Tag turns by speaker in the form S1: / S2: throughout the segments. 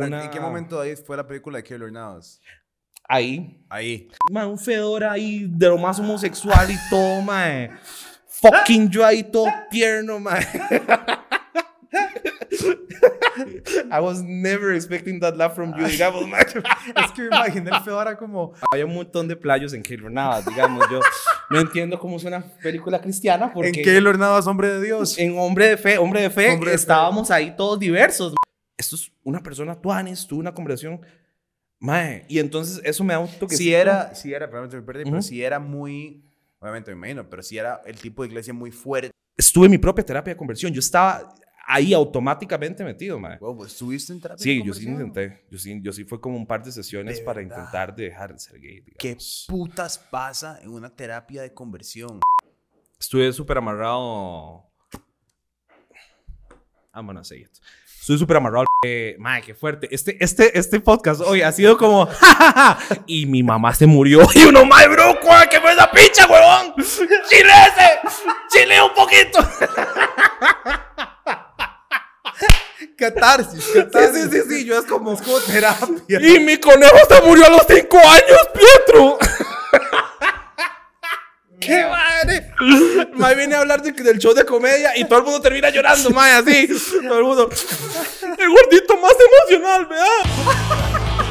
S1: pero
S2: una-
S1: ¿en qué momento ahí fue la película de Killer Navas?
S2: Ahí.
S1: Ahí.
S2: Mae, un fedora ahí de lo más homosexual y todo, mae. Fucking yo ahí todo tierno, mae. I was never expecting that laugh from you, digamos, mae.
S1: es que me imaginé el Fedora como...
S2: Había un montón de playos en Killer Navas, digamos. Yo no entiendo cómo es una película cristiana porque...
S1: En Killer Navas, hombre de Dios.
S2: en Hombre de Fe, Hombre de Fe,
S1: Hombre de Fe.
S2: estábamos ahí todos diversos. Esto es una persona tuanes, tuvo una conversación. Mae, y entonces eso me da un toque.
S1: Si era, si era, perdón, me perdí, pero
S2: Ujú.
S1: si era muy... Obviamente me imagino, pero si era el tipo de iglesia muy fuerte.
S2: Estuve en mi propia terapia de conversión. Yo estaba ahí automáticamente metido, mae.
S1: Wow, pues, ¿Estuviste en terapia?
S2: Sí,
S1: de
S2: yo sí intenté. Yo sí, yo sí fue como un par de sesiones
S1: De
S2: para
S1: verdad.
S2: intentar dejar de ser gay.
S1: ¿Qué
S2: digamos.
S1: putas pasa en una terapia de conversión?
S2: Estuve súper amarrado. I'm gonna say it. Estuve súper amarrado. Eh, madre, qué fuerte. Este, este, este podcast hoy ha sido como. y mi mamá se murió. Y uno, madre, bro, ¿cuál- ¿qué fue esa pincha, huevón? ¡Chile ese! ¡Chile un poquito!
S1: Catarsis,
S2: Sí, sí, sí, sí. Yo es como.
S1: Es como terapia.
S2: Y mi conejo se murió a los cinco años, Pietro. ¡Qué madre! Mae viene a hablar de- del show de comedia y todo el mundo termina llorando, mae, así. Todo el mundo. El gordito más emocional, ¿verdad?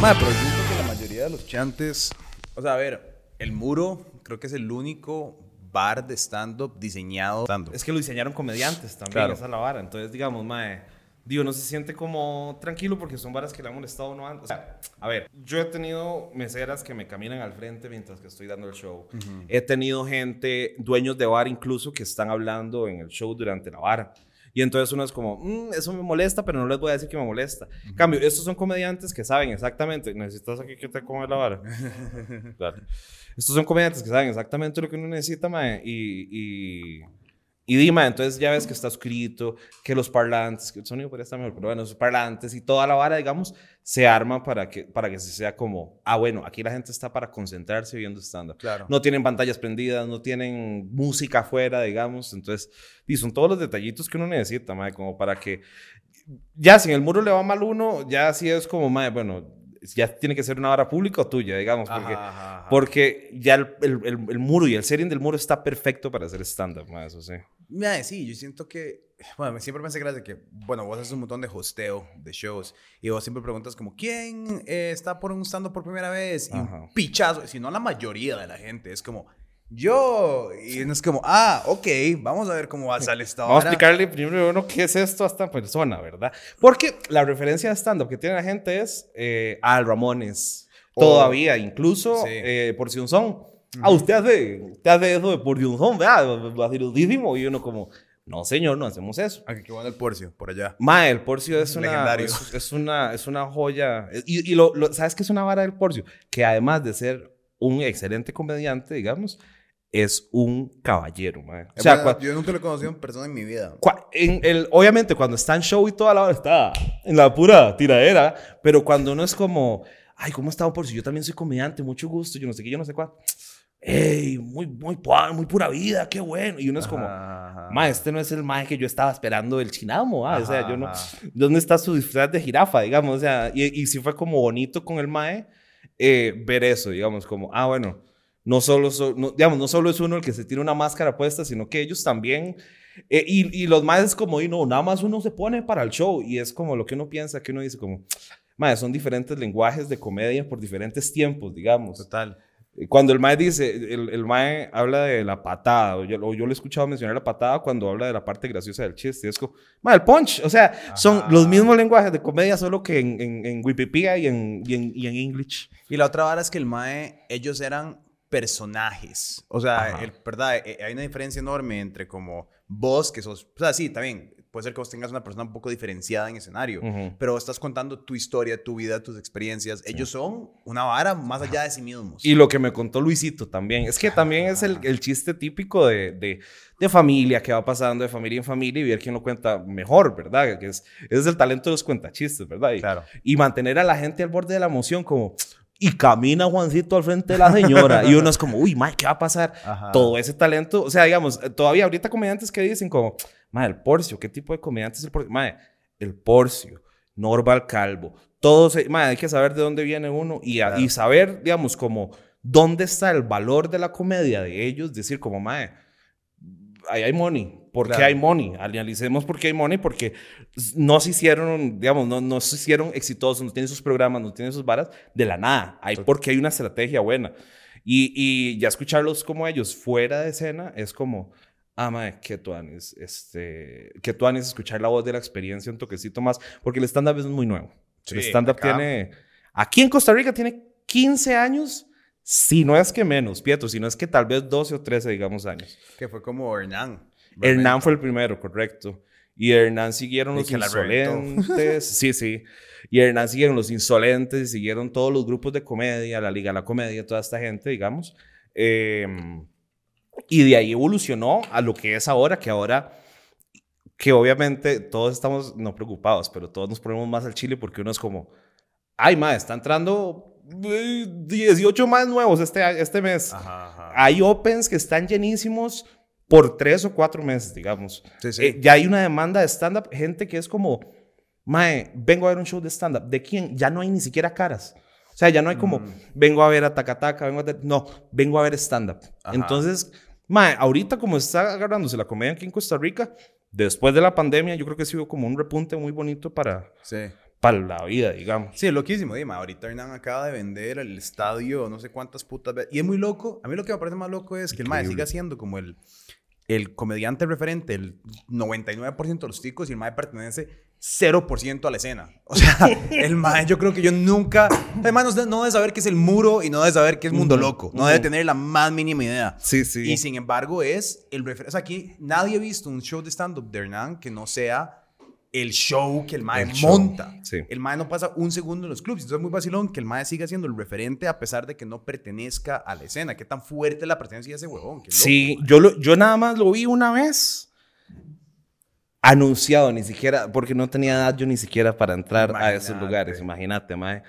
S1: Madre, pero yo siento que la mayoría de los chantes. O sea, a ver, el muro creo que es el único bar de stand-up diseñado.
S2: Es que lo diseñaron comediantes también,
S1: Claro.
S2: esa es la vara. Entonces, digamos, mae, digo, no se siente como tranquilo porque son varas que le han molestado a uno antes. O sea, a ver, yo he tenido meseras que me caminan al frente mientras que estoy dando el show. He tenido gente, dueños de bar incluso, que están hablando en el show durante la vara. Y entonces uno es como, "Mm, eso me molesta, pero no les voy a decir que me molesta. En Cambio, estos son comediantes que saben exactamente, necesitas aquí que te come la vara. Claro. Estos son comediantes que saben exactamente lo que uno necesita, mae, y, y, y di, mae, entonces ya ves que está escrito, que los parlantes, que el sonido podría estar mejor, pero bueno, los parlantes y toda la vara, digamos, se arma para que, para que se sea como, ah, bueno, aquí la gente está para concentrarse viendo stand-up.
S1: Claro.
S2: No tienen pantallas prendidas, no tienen música afuera, digamos, entonces, y son todos los detallitos que uno necesita, mae, como para que, ya si en el muro le va mal uno, ya así es como, mae, bueno, ya tiene que ser una vara pública o tuya, digamos, porque...
S1: Ajá, ajá.
S2: Porque ya el, el- el- el muro y el setting del muro está perfecto para hacer stand-up, ma, eso sí.
S1: Mira, sí, yo siento que, bueno, me- siempre que era de que, bueno, vos haces un montón de hosteo de shows y vos siempre preguntas como, ¿quién eh, está por un stand por primera vez? Y
S2: Ajá.
S1: un pichazo, si no la mayoría de la gente, es como, yo, y no es como, ah, ok, vamos a ver cómo va a salir esta
S2: Vamos a explicarle primero uno qué es esto a esta persona, ¿verdad? Porque la referencia de stand-up que tiene la gente es eh, Al Ramones.
S1: O-
S2: Todavía, incluso
S1: Sí.
S2: eh, por si un son. Ah, usted hace, usted hace eso de por si un son, ¿verdad? Vaciludísimo. Y uno como, no señor, no hacemos eso.
S1: Aquí que bueno el Porcio, por allá.
S2: Ma, el Porcio es una, es, es una, es una joya. Y, y lo, lo- ¿sabes qué es una vara del Porcio? Que además de ser un excelente comediante, digamos, es un caballero, ma. O sea, cua-
S1: yo nunca lo he conocido en persona en mi vida.
S2: cua- en el, obviamente cuando está en show y toda la hora está en la pura tiradera, pero cuando uno es como, ay, ¿cómo está un Porcio? Yo también soy comediante, mucho gusto, yo no sé qué, yo no sé cuál. Ey, muy, muy, muy pura vida, qué bueno. Y uno es como,
S1: Ajá.
S2: Ma, este no es el mae que yo estaba esperando del chinamo, ah, o sea,
S1: Ajá,
S2: yo no,
S1: ajá.
S2: ¿dónde está su disfraz de jirafa, digamos? O sea, y, y sí fue como bonito con el mae eh, ver eso, digamos, como, ah, bueno, no solo, so- no, digamos, no solo es uno el que se tiene una máscara puesta, sino que ellos también, eh, y, y los maes es como, y no, nada más uno se pone para el show, y es como lo que uno piensa, que uno dice como, mae, son diferentes lenguajes de comedia por diferentes tiempos, digamos.
S1: Total.
S2: Cuando el Mae dice, el, el Mae habla de la patada, o yo, o yo lo he escuchado mencionar la patada cuando habla de la parte graciosa del chiste. Es como, Mae, el punch. O sea, son los mismos lenguajes de comedia, solo que en, en, en Wikipedia y en, y en, y en English.
S1: Y la otra vara es que el Mae, ellos eran personajes. O sea, el, ¿verdad? Eh, Hay una diferencia enorme entre como vos, que sos. O sea, sí, también. Puede ser que vos tengas una persona un poco diferenciada en escenario. Pero estás contando tu historia, tu vida, tus experiencias. Ellos son una vara más allá de sí mismos.
S2: Y lo que me contó Luisito también. Es que también es el, el chiste típico de, de, de familia que va pasando de familia en familia y ver quién lo cuenta mejor, ¿verdad? Que es, ese es el talento de los cuentachistes, ¿verdad? Y,
S1: Claro.
S2: y mantener a la gente al borde de la emoción como... Y camina Juancito al frente de la señora. y uno es como, uy, Mike, ¿qué va a pasar?
S1: Ajá.
S2: Todo ese talento. O sea, digamos, eh, todavía ahorita comediantes que dicen como, mae, el Porcio, ¿qué tipo de comediante es el Porcio? Mae, el Porcio, Norval Calvo, todos, mae, hay que saber de dónde viene uno y, y saber, digamos, como dónde está el valor de la comedia de ellos, decir como, mae, ahí hay money. ¿Por qué
S1: Claro.
S2: hay money? Analicemos por qué hay money, porque no se hicieron, digamos, no, no se hicieron exitosos, no tienen sus programas, no tienen sus varas de la nada. Hay porque hay una estrategia buena. Y, y ya escucharlos como ellos fuera de escena es como, ah, mae, qué tuanis, este, qué tuanis escuchar la voz de la experiencia un toquecito más, porque el stand-up es muy nuevo. el
S1: Sí,
S2: stand-up
S1: acá.
S2: tiene, aquí en Costa Rica tiene 15 años, si no es que menos, Pietro, si no es que tal vez 12 o 13, digamos, años.
S1: Que fue como Hernán.
S2: Hernán fue el primero, correcto. Y Hernán siguieron
S1: Y
S2: los insolentes. sí, sí. Y Hernán siguieron los insolentes y siguieron todos los grupos de comedia, la Liga de la Comedia, toda esta gente, digamos. Eh, y de ahí evolucionó a lo que es ahora, que ahora, que obviamente todos estamos no preocupados, pero todos nos ponemos más al chile porque uno es como, ay, ma, está entrando 18 más nuevos este, este mes.
S1: Ajá, ajá.
S2: Hay opens que están llenísimos por tres o cuatro meses, digamos.
S1: Sí, sí.
S2: Eh, ya hay una demanda de stand-up, gente que es como, mae, vengo a ver un show de stand-up. ¿De quién? Ya no hay ni siquiera caras. O sea, ya no hay como,
S1: Mm.
S2: vengo a ver a Takataka, vengo a... ver-". No, vengo a ver stand-up. Entonces, mae, ahorita como está agarrándose la comedia aquí en Costa Rica, después de la pandemia, yo creo que ha sido como un repunte muy bonito para,
S1: Sí.
S2: Para la vida, digamos.
S1: Sí, es loquísimo, Dima. Ahorita Hernán acaba de vender el estadio, no sé cuántas putas veces. Y es muy loco. A mí lo que me parece más loco es que el mae
S2: Increíble.
S1: siga siendo como el, el comediante referente, el 99% de los ticos, y el mae pertenece 0% a la escena. O sea, el mae, yo creo que yo nunca. Además, no, no debe saber qué es el muro y no debe saber qué es Mundo Loco. No debe tener la más mínima idea.
S2: Sí, sí.
S1: Y sin embargo, es el referente. O sea, aquí nadie ha visto un show de stand-up de Hernán que no sea el show que el mae
S2: El
S1: monta.
S2: sí.
S1: El mae no pasa un segundo en los clubs. Entonces es muy vacilón que el mae siga siendo el referente a pesar de que no pertenezca a la escena. Qué tan fuerte la presencia de ese huevón. Loco,
S2: Sí,
S1: mae.
S2: yo, lo- yo nada más lo vi una vez anunciado, ni siquiera, porque no tenía edad yo ni siquiera para entrar a esos
S1: Imagínate.
S2: lugares, imagínate, mae.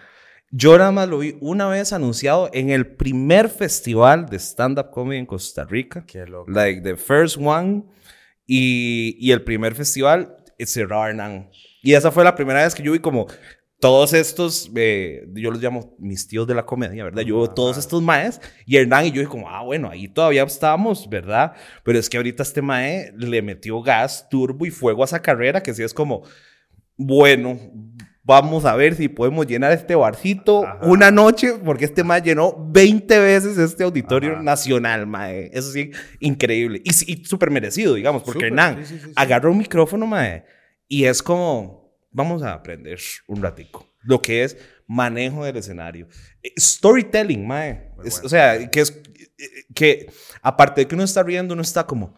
S2: Yo nada más lo vi una vez anunciado en el primer festival de stand-up comedy en Costa Rica.
S1: Qué loco.
S2: Like the first one. Y, y el primer festival cerró Hernán. Y esa fue la primera vez que yo vi como todos estos, eh, yo los llamo mis tíos de la comedia, ¿verdad? Yo veo todos estos maes y Hernán y yo dije como, ah, bueno, ahí todavía estábamos, ¿verdad? Pero es que ahorita este mae le metió gas, turbo y fuego a esa carrera que sí es como, bueno, vamos a ver si podemos llenar este barcito
S1: Ajá.
S2: una noche, porque este mae llenó 20 veces este auditorio
S1: Ajá.
S2: nacional, mae. Eso sí, increíble. Y, y súper merecido, digamos, porque
S1: Súper,
S2: Hernán
S1: sí, sí, sí, sí.
S2: agarra un micrófono, mae, y es como, vamos a aprender un ratico. Lo que es manejo del escenario. Eh, Storytelling, mae. Es-. O sea, que es eh, que aparte de que uno está riendo, uno está como,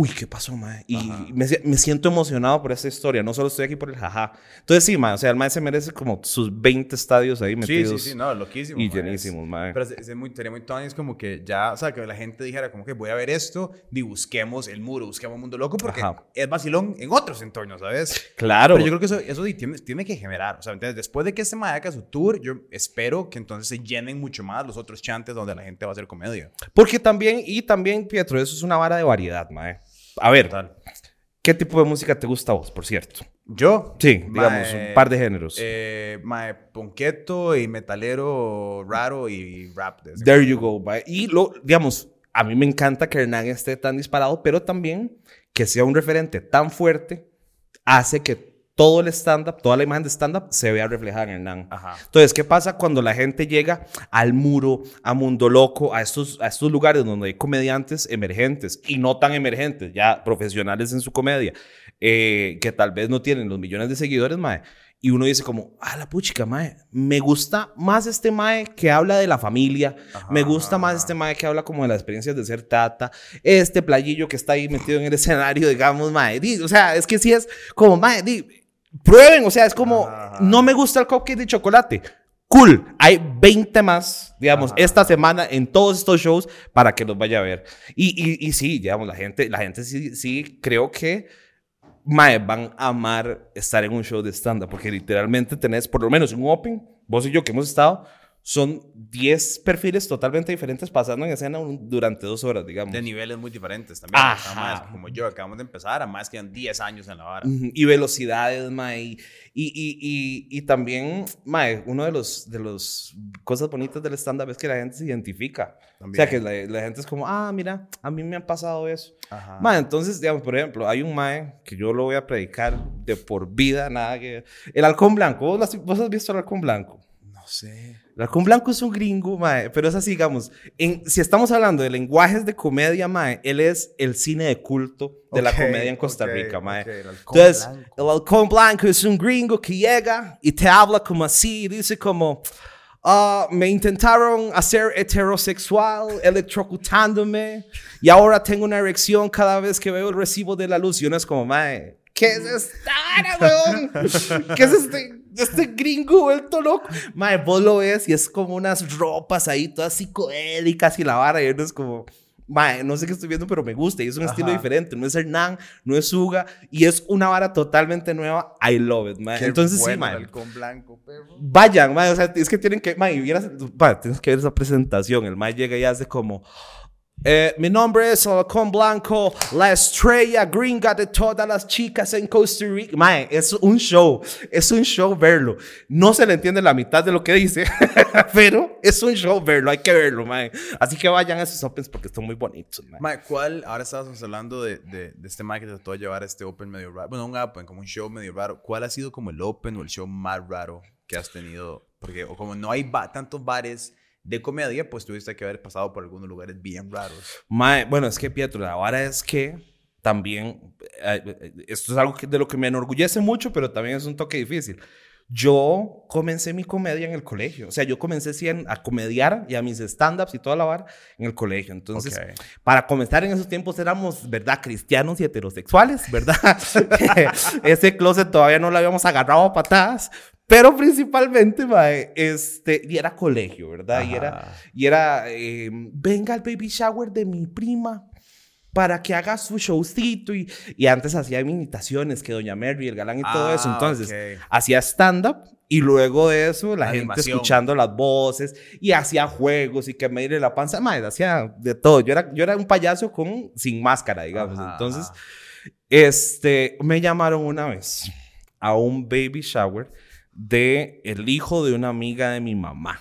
S2: uy, ¿qué pasó, mae? Y me, me siento emocionado por esta historia. No solo estoy aquí por el jaja. Entonces, sí, mae, o sea, el mae se merece como sus 20 estadios ahí
S1: Sí,
S2: metidos.
S1: sí, sí, no, loquísimo.
S2: y
S1: mae.
S2: llenísimos, mae.
S1: Pero se- se muy, sería muy es como que ya, o sea, que la gente dijera como que voy a ver esto y busquemos el muro, busquemos Mundo Loco, porque
S2: Ajá.
S1: es vacilón en otros entornos, ¿sabes?
S2: Claro.
S1: Pero yo creo que eso, eso sí tiene, tiene que generar, o sea, ¿entiendes? después de que este mae haga su tour, yo espero que entonces se llenen mucho más los otros chantes donde la gente va a hacer comedia.
S2: Porque también, y también, Pietro, eso es una vara de variedad, mae. A ver, ¿qué tipo de música te gusta a vos, por cierto?
S1: Yo,
S2: Sí, digamos,
S1: Mae,
S2: un par de géneros.
S1: eh, mae, ponqueto y metalero raro y rap. de
S2: There you go. mae. Y lo, digamos, a mí me encanta que Hernán esté tan disparado, pero también que sea un referente tan fuerte hace que todo el stand-up, toda la imagen de stand-up se vea reflejada en Hernán.
S1: Ajá.
S2: Entonces, ¿qué pasa cuando la gente llega al muro, a Mundo Loco, a estos, a estos lugares donde hay comediantes emergentes y no tan emergentes, ya profesionales en su comedia, eh, que tal vez no tienen los millones de seguidores, mae? Y uno dice como, ah, la puchica, mae, me gusta más este mae que habla de la familia,
S1: Ajá,
S2: me gusta más este mae que habla como de las experiencias de ser tata, este playillo que está ahí metido en el escenario, digamos, mae, di, o sea, es que sí es como, mae, di, prueben, o sea, es como,
S1: Ajá.
S2: no me gusta el cupcake de chocolate. Cool, hay 20 más, digamos,
S1: Ajá.
S2: esta semana en todos estos shows para que los vaya a ver. Y, y, y sí, digamos, la gente, la gente sí, sí creo que mae, van a amar estar en un show de stand-up, porque literalmente tenés, por lo menos en un open, vos y yo que hemos estado, son 10 perfiles totalmente diferentes pasando en escena un- durante dos horas, digamos.
S1: De niveles muy diferentes también. Más como yo, acabamos de empezar, a más quedan 10 años en la vara.
S2: Y velocidades, mae. Y, y, y, y, también, mae, uno de los, de los cosas bonitas del stand-up es que la gente se identifica. O sea, que la, la gente es como, ah, mira, a mí me ha pasado eso.
S1: Ajá.
S2: Mae, entonces, digamos, por ejemplo, hay un mae que yo lo voy a predicar de por vida, nada que... El halcón blanco, ¿vos, lo has- vos has visto el halcón blanco?
S1: Sé.
S2: Halcón blanco es un gringo, mae, pero es así, digamos, en, si estamos hablando de lenguajes de comedia, mae, él es el cine de culto de la
S1: Ok,
S2: comedia en Costa
S1: ok,
S2: Rica, mae.
S1: ok, el
S2: Entonces,
S1: blanco.
S2: el halcón blanco es un gringo que llega y te habla como así, y dice como, "Ah, me intentaron hacer heterosexual electrocutándome y ahora tengo una erección cada vez que veo el recibo de la luz y uno es como, mae, ¿qué es esta weón? ¿Qué es este, este gringo vuelto loco? Mae, vos lo ves y es como unas ropas ahí todas psicodélicas y la vara y uno es como... Mae, no sé qué estoy viendo, pero me gusta y es un estilo
S1: Ajá.
S2: diferente. No es Hernán, no es Suga y es una vara totalmente nueva. I love it, mae.
S1: Qué
S2: Entonces,
S1: bueno
S2: sí, mae.
S1: halcón blanco, perro.
S2: Vayan, mae, o sea, es que tienen que, mae, vieras, mae, tienes que ver esa presentación. El mae llega y hace como, eh, mi nombre es Halcón Blanco, la estrella gringa de todas las chicas en Costa Rica. Mae, es un show, es un show verlo. No se le entiende la mitad de lo que dice, pero es un show verlo, hay que verlo, mae. Así que vayan a esos opens porque están muy bonitos, mae.
S1: Mae, ¿cuál? Ahora estábamos hablando de, de, de este Mike que trató de llevar este Open medio raro. Bueno, un Open, como un show medio raro. ¿Cuál ha sido como el Open o el show más raro que has tenido? Porque, o como no hay ba- tantos bares de comedia, pues tuviste que haber pasado por algunos lugares bien raros.
S2: Mae, bueno, es que Pietro, la vara es que también, eh, eh, esto es algo que- de lo que me enorgullece mucho, pero también es un toque difícil. Yo comencé mi comedia en el colegio, o sea, yo comencé sí, en- a comediar y a mis stand-ups y toda la vara en el colegio. Entonces,
S1: Ok.
S2: para comenzar en esos tiempos éramos, ¿verdad? Cristianos y heterosexuales, ¿verdad? Ese closet todavía no lo habíamos agarrado a patadas, pero principalmente, mae, este, y era colegio, ¿verdad? Y era,
S1: Ajá.
S2: y era, eh, venga al baby shower de mi prima para que haga su showcito. Y, y antes hacía imitaciones que Doña Mary, el galán y todo eso.
S1: Ah,
S2: Entonces,
S1: ok.
S2: hacía stand-up y luego de eso la gente
S1: Animación.
S2: escuchando las voces y hacía juegos y que me diré la panza. Madre, hacía de todo. Yo era, yo era un payaso con, sin máscara, digamos.
S1: Ajá,
S2: Entonces,
S1: ajá.
S2: este, me llamaron una vez a un baby shower de el hijo de una amiga de mi mamá.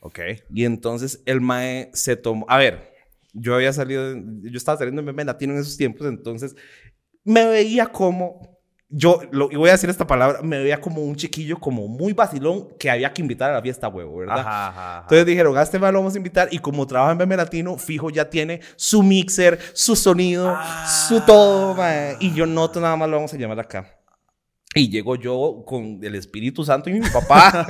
S1: Ok.
S2: Y entonces el mae se tomó. A ver, yo había salido. Yo estaba saliendo en Latino en esos tiempos, entonces me veía como. Yo, lo, y voy a decir esta palabra, me veía como un chiquillo, como muy vacilón, que había que invitar a la fiesta, huevo, ¿verdad?
S1: Ajá, ajá, ajá.
S2: Entonces dijeron, a este mae lo vamos a invitar y como trabaja en Meme Latino, fijo ya tiene su mixer, su sonido, su todo, mae. Y yo no, nada más lo vamos a llamar acá. Y llego yo con el Espíritu Santo y mi papá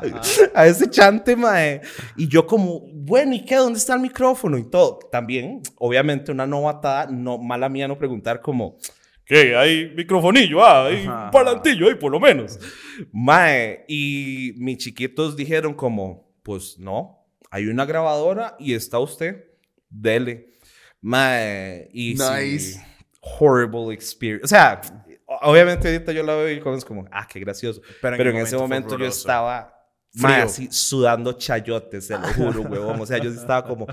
S2: a ese chante, mae. Y yo como, bueno, ¿y qué? ¿Dónde está el micrófono? Y todo. También, obviamente, una novatada, no, mala mía no preguntar como, ¿qué? ¿Hay microfonillo? Ah, hay
S1: Ajá.
S2: un parlantillo ahí, por lo menos. Mae, y mis chiquitos dijeron como, pues no, hay una grabadora y está usted, dele. Mae, y sí,
S1: Nice.
S2: horrible experience. O sea, obviamente ahorita yo la veo y es como, ah, qué gracioso.
S1: Pero
S2: Pero
S1: en
S2: en,
S1: el
S2: ese
S1: momento
S2: momento yo
S1: horroroso.
S2: estaba mae, así sudando chayotes, se lo juro, huevón. O sea, yo estaba como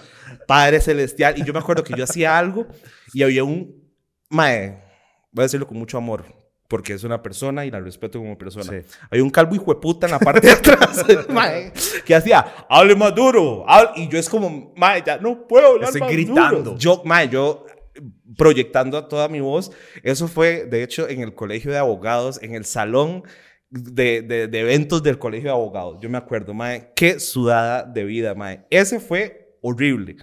S2: Padre Celestial. Y yo me acuerdo que yo hacía algo y había un mae, voy a decirlo con mucho amor, porque es una persona y la respeto como persona.
S1: Sí.
S2: Hay un calvo hijo de puta en la parte de atrás, mae, que hacía, hable más duro. hable-". Y yo es como, mae, ya no puedo hablar
S1: Estoy
S2: más
S1: gritando.
S2: duro". Yo, mae, yo proyectando a toda mi voz. Eso fue, de hecho, en el colegio de abogados, en el salón de, de- de eventos del colegio de abogados. Yo me acuerdo, mae, qué sudada de vida, mae. Ese fue horrible.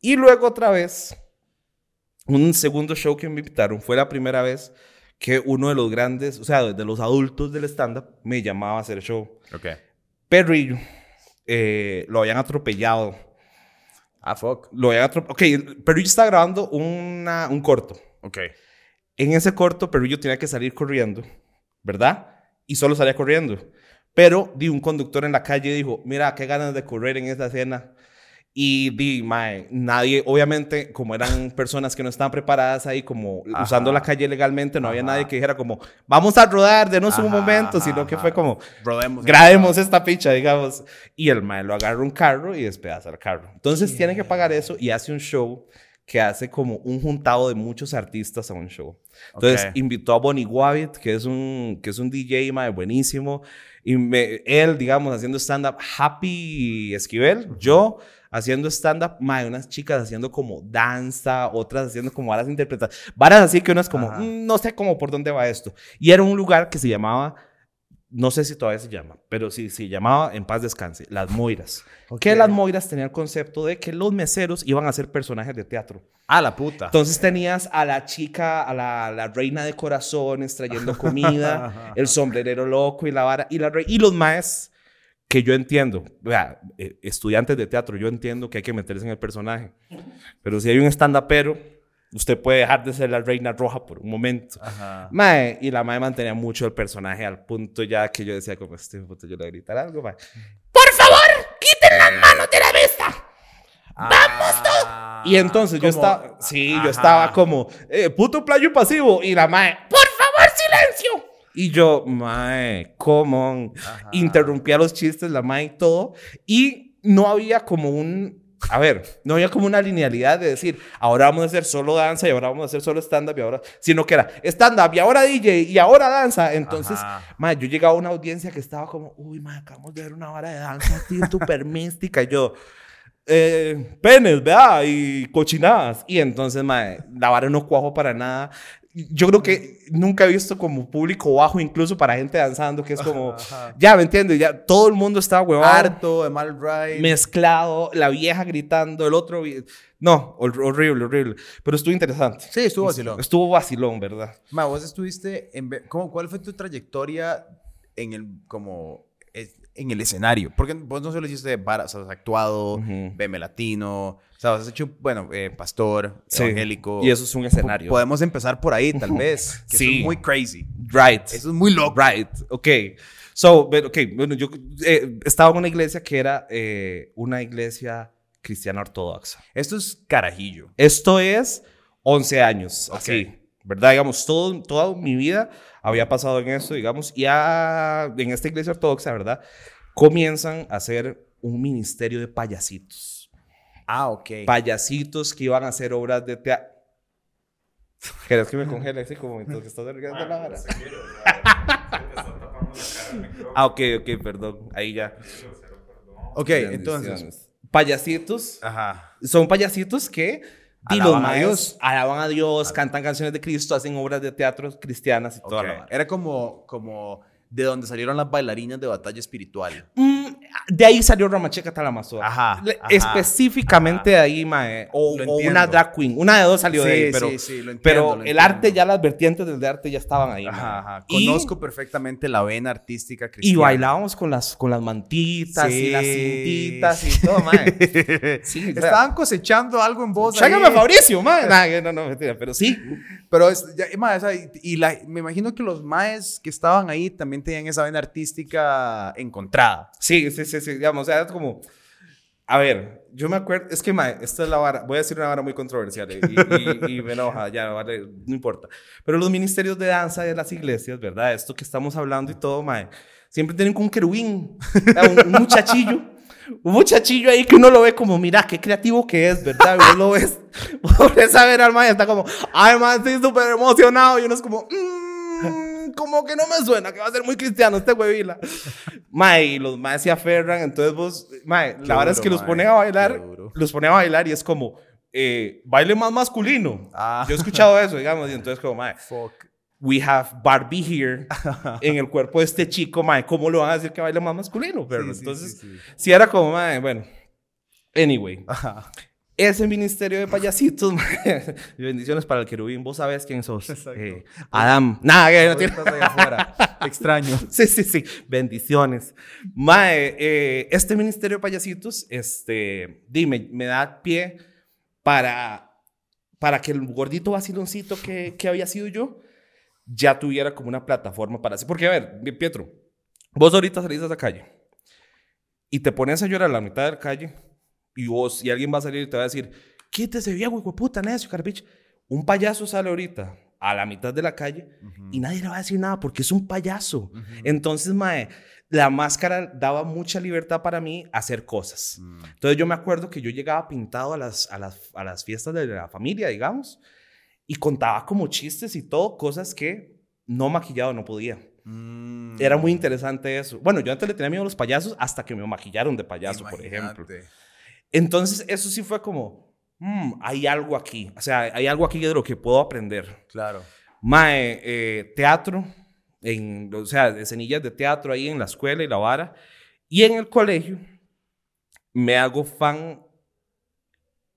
S2: Y luego otra vez, un segundo show que me invitaron, fue la primera vez que uno de los grandes, o sea, de los adultos del stand-up, me llamaba a hacer show.
S1: Ok.
S2: Perrillo, eh, lo habían atropellado.
S1: Ah, fuck.
S2: Lo atropellado. Ok, Perrillo estaba grabando una, un corto.
S1: Ok.
S2: En ese corto, Perrillo tenía que salir corriendo, ¿verdad? Y solo salía corriendo. Pero di un conductor en la calle dijo, mira, qué ganas de correr en esa escena. Y di, mae, nadie, obviamente, como eran personas que no estaban preparadas ahí, como usando la calle legalmente, no había nadie que dijera como, vamos a rodar, denos un momento, sino que fue como,
S1: Rodemos
S2: grabemos esta picha, digamos. Y el mae lo agarra un carro y despedaza el carro. Entonces tiene que pagar eso y hace un show que hace como un juntado de muchos artistas a un show. Entonces
S1: Ok.
S2: invitó a Bonnie Wabbit, que es un, que es un DJ mae, buenísimo. Y me- él, digamos, haciendo stand-up, Happy Esquivel, yo haciendo stand-up, mae, unas chicas haciendo como danza, otras haciendo como varas interpretadas. Varas así que uno es como,
S1: Ajá.
S2: "Mm, no sé cómo por dónde va esto. Y era un lugar que se llamaba, no sé si todavía se llama, pero sí, se llamaba En Paz Descanse, Las Moiras. Que
S1: Ok.
S2: las Moiras tenían el concepto de que los meseros iban a ser personajes de teatro.
S1: Ah, la puta.
S2: Entonces tenías a la chica, a la, la reina de corazones trayendo comida, el sombrerero loco y la vara, y, la y los maes que yo entiendo, vea, eh, estudiantes de teatro, yo entiendo que hay que meterse en el personaje, pero si hay un stand-upero, usted puede dejar de ser la reina roja por un momento.
S1: Ajá.
S2: Mae, y la mae mantenía mucho el personaje al punto ya que yo decía como este puto yo le gritar algo, mae. ¡Por favor! ¡Quiten las manos de la mesa!
S1: ¡Vamos todos!
S2: Y entonces yo
S1: Ah,
S2: estaba, sí, yo estaba como, eh, puto playo pasivo. Y la mae, por favor. Y yo, mae, come on.
S1: Ajá.
S2: Interrumpía los chistes, la mae y todo. Y no había como un, a ver, no había como una linealidad de decir, ahora vamos a hacer solo danza y ahora vamos a hacer solo stand-up y ahora, sino que era stand-up y ahora DJ y ahora danza. Entonces, mae, yo llegaba a una audiencia que estaba como, uy, mae, acabamos de ver una vara de danza, tío, súper mística. Y yo, eh, penes, ¿verdad? Y cochinadas. Y entonces, mae, la vara no cuajo para nada. Yo creo que nunca he visto como público bajo, incluso para gente danzando, que es como,
S1: Ajá.
S2: ya, ¿me entiendes? Ya todo el mundo estaba huevado,
S1: Harto de mal ride.
S2: mezclado, la vieja gritando, el otro... No, hor- horrible, horrible. Pero estuvo interesante.
S1: Sí, estuvo vacilón.
S2: Estuvo vacilón, ¿verdad?
S1: Ma, vos estuviste en... ¿cómo, ¿Cuál fue tu trayectoria en el, como, es- en el escenario? Porque vos no solo hiciste varas, o sea, has actuado,
S2: Ujú.
S1: BM Latino, o sea, has hecho, bueno, eh, pastor,
S2: Sí.
S1: evangélico.
S2: Y eso es un escenario.
S1: Po- Podemos empezar por ahí, tal vez. que Eso
S2: Sí.
S1: es muy crazy.
S2: Right.
S1: Eso es muy loco.
S2: Right, ok. So, but, ok, bueno, yo eh, estaba en una iglesia que era eh, una iglesia cristiana ortodoxa.
S1: Esto es carajillo.
S2: Esto es 11 años,
S1: Ok.
S2: así, ¿verdad? Digamos, todo, toda mi vida había pasado en esto, digamos, y a- en esta iglesia ortodoxa, ¿verdad? Comienzan a hacer un ministerio de payasitos.
S1: Ah, ok.
S2: Payasitos que iban a hacer obras de teatro. ¿Querés que me congele así como mientras que estás regresando la vara? Ah, ok, ok, perdón. Ahí ya.
S1: ok, entonces.
S2: Payasitos.
S1: Ajá.
S2: Son payasitos que
S1: Alaban
S2: los
S1: Dios.
S2: alaban a Dios, cantan canciones de Cristo, hacen obras de teatro cristianas y toda
S1: Ok.
S2: la vara.
S1: Era como, como de donde salieron las bailarinas de batalla espiritual.
S2: Mm, de ahí salió Ramacheca Talamazora.
S1: Ajá, ajá.
S2: Específicamente de ahí, mae. O, o una drag queen. Una de dos salió de ahí, pero,
S1: sí, sí, lo entiendo.
S2: pero
S1: lo
S2: el
S1: entiendo.
S2: arte, ya las vertientes del arte ya estaban ahí.
S1: Ajá, ajá.
S2: Y-
S1: Conozco perfectamente la vena artística
S2: Y
S1: cristiana.
S2: bailábamos con las, con las mantitas y
S1: Sí.
S2: las cintitas y todo, mae. Sí,
S1: Estaban cosechando algo en ahí.
S2: Chágame Fabricio, mae. Nah, no, no, mentira, pero sí.
S1: Pero es, ya, y, mae, o sea, y, y la- me imagino que los maes que estaban ahí también tenían esa vena artística encontrada.
S2: Sí, sí, sí, sí, digamos, o sea, es como, a ver, yo me acuerdo, es que, mae, esta es la vara, voy a decir una vara muy controversial eh, y, y- y me enoja, ya, vale, no importa. Pero los ministerios de danza de las iglesias, ¿verdad? Esto que estamos hablando y todo, mae, siempre tienen un querubín, un, un muchachillo. Un muchachillo ahí que uno lo ve como, mira, qué creativo que es, ¿verdad? Y vos lo ves, vos ves a ver al mae, está como, ay, mae, estoy súper emocionado. Y uno es como, mmm, como que no me suena, que va a ser muy cristiano este huevila. Mae, y los maes se aferran, entonces vos, mae, la verdad es que
S1: duro,
S2: los
S1: mae,
S2: ponen a bailar, los ponen a bailar y es como, eh, baile más masculino.
S1: Ah.
S2: Yo he escuchado eso, digamos, y entonces como, mae,
S1: Fuck.
S2: we have Barbie here en el cuerpo de este chico, mae, ¿cómo lo van a decir que baile más masculino? Pero
S1: Sí, sí,
S2: entonces,
S1: sí, sí.
S2: si era como, mae, bueno, anyway,
S1: Ajá.
S2: Ese ministerio de payasitos, bendiciones para el querubín, vos sabés quién sos. Eh, Adam, nada, que no tiene-
S1: allá afuera. Extraño.
S2: Sí, sí, sí. Bendiciones. Mae, eh, este ministerio de payasitos, este, dime, me da pie para, para que el gordito vaciloncito que, que había sido yo ya tuviera como una plataforma para hacer. Porque, a ver, Pietro, vos ahorita salís a esa calle y te pones a llorar a la mitad de la calle y vos, y alguien va a salir y te va a decir, quítese viejo, hijo de puta, necio, carpich. Un payaso sale ahorita a la mitad de la calle y nadie le va a decir nada porque es un payaso. Entonces, mae, la máscara daba mucha libertad para mí a hacer cosas.
S1: Mm.
S2: Entonces yo me acuerdo que yo llegaba pintado a las, a las, a las fiestas de la familia, digamos, y contaba como chistes y todo, cosas que no maquillado no podía.
S1: Mm.
S2: Era muy interesante eso. Bueno, yo antes le tenía miedo a los payasos hasta que me maquillaron de payaso, por ejemplo. Entonces eso sí fue como, "Mm, hay algo aquí. O sea, hay algo aquí de lo que puedo aprender.
S1: Claro.
S2: Mae, eh, teatro, en, o sea, escenillas de teatro ahí en la escuela y la vara. Y en el colegio me hago fan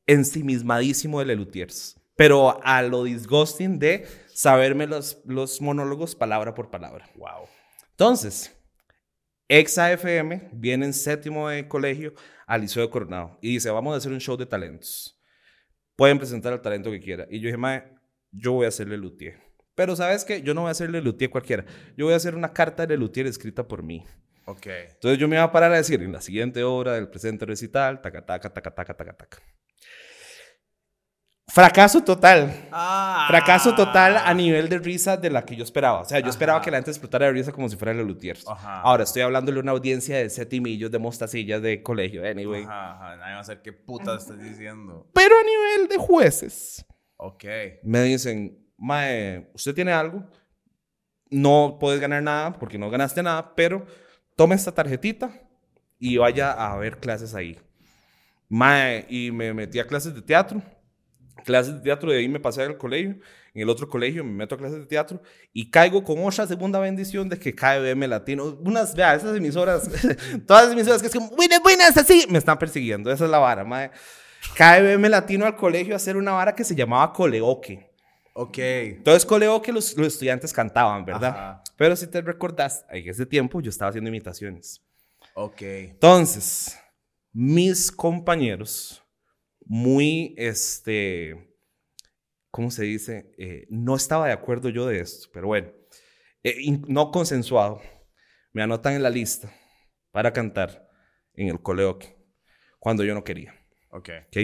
S2: ensimismadísimo de Lelutiers. Pero a lo disgusting de saberme los, los monólogos palabra por palabra.
S1: Wow.
S2: Entonces, Exa FM viene en séptimo de colegio al Liceo de Coronado y dice, vamos a hacer un show de talentos. Pueden presentar el talento que quiera. Y yo dije, mae, yo voy a hacerle luthier. Pero ¿sabes qué? Yo no voy a hacerle luthier cualquiera. Yo voy a hacer una carta de luthier escrita por mí.
S1: Ok.
S2: Entonces yo me iba a parar a decir, en la siguiente obra del presente recital, taca, taca, taca, taca, taca, taca. Fracaso total.
S1: Ah.
S2: Fracaso total a nivel de risa de la que yo esperaba. O sea, yo esperaba que la gente explotara de risa como si fuera la Lutiers. Ahora estoy hablándole a una audiencia de setimillos de mostacillas de colegio, anyway.
S1: Ajá, ajá. Nadie va a saber qué puta estás diciendo.
S2: Pero a nivel de jueces,
S1: Ok.
S2: me dicen, Mae, ¿usted tiene algo? No puedes ganar nada porque no ganaste nada, pero tome esta tarjetita y vaya a ver clases ahí. Mae, y me metí a clases de teatro. Clases de teatro, de ahí me pasé al colegio. En el otro colegio me meto a clases de teatro y caigo con otra segunda bendición de que KBM Latino. Unas, vea, esas emisoras, todas las emisoras que es como, buenas, buenas, así, me están persiguiendo. Esa es la vara, mae. KBM Latino al colegio a hacer una vara que se llamaba Coleoque.
S1: Ok.
S2: Entonces, Coleoque los, los estudiantes cantaban, ¿verdad?
S1: Ajá.
S2: Pero si te recordás, en ese tiempo yo estaba haciendo imitaciones.
S1: Ok.
S2: Entonces, mis compañeros, muy, este, ¿cómo se dice? Eh, no estaba de acuerdo yo de esto, pero bueno, eh, no consensuado. Me anotan en la lista para cantar en el coleoque cuando yo no quería.
S1: Ok.
S2: ¿ok?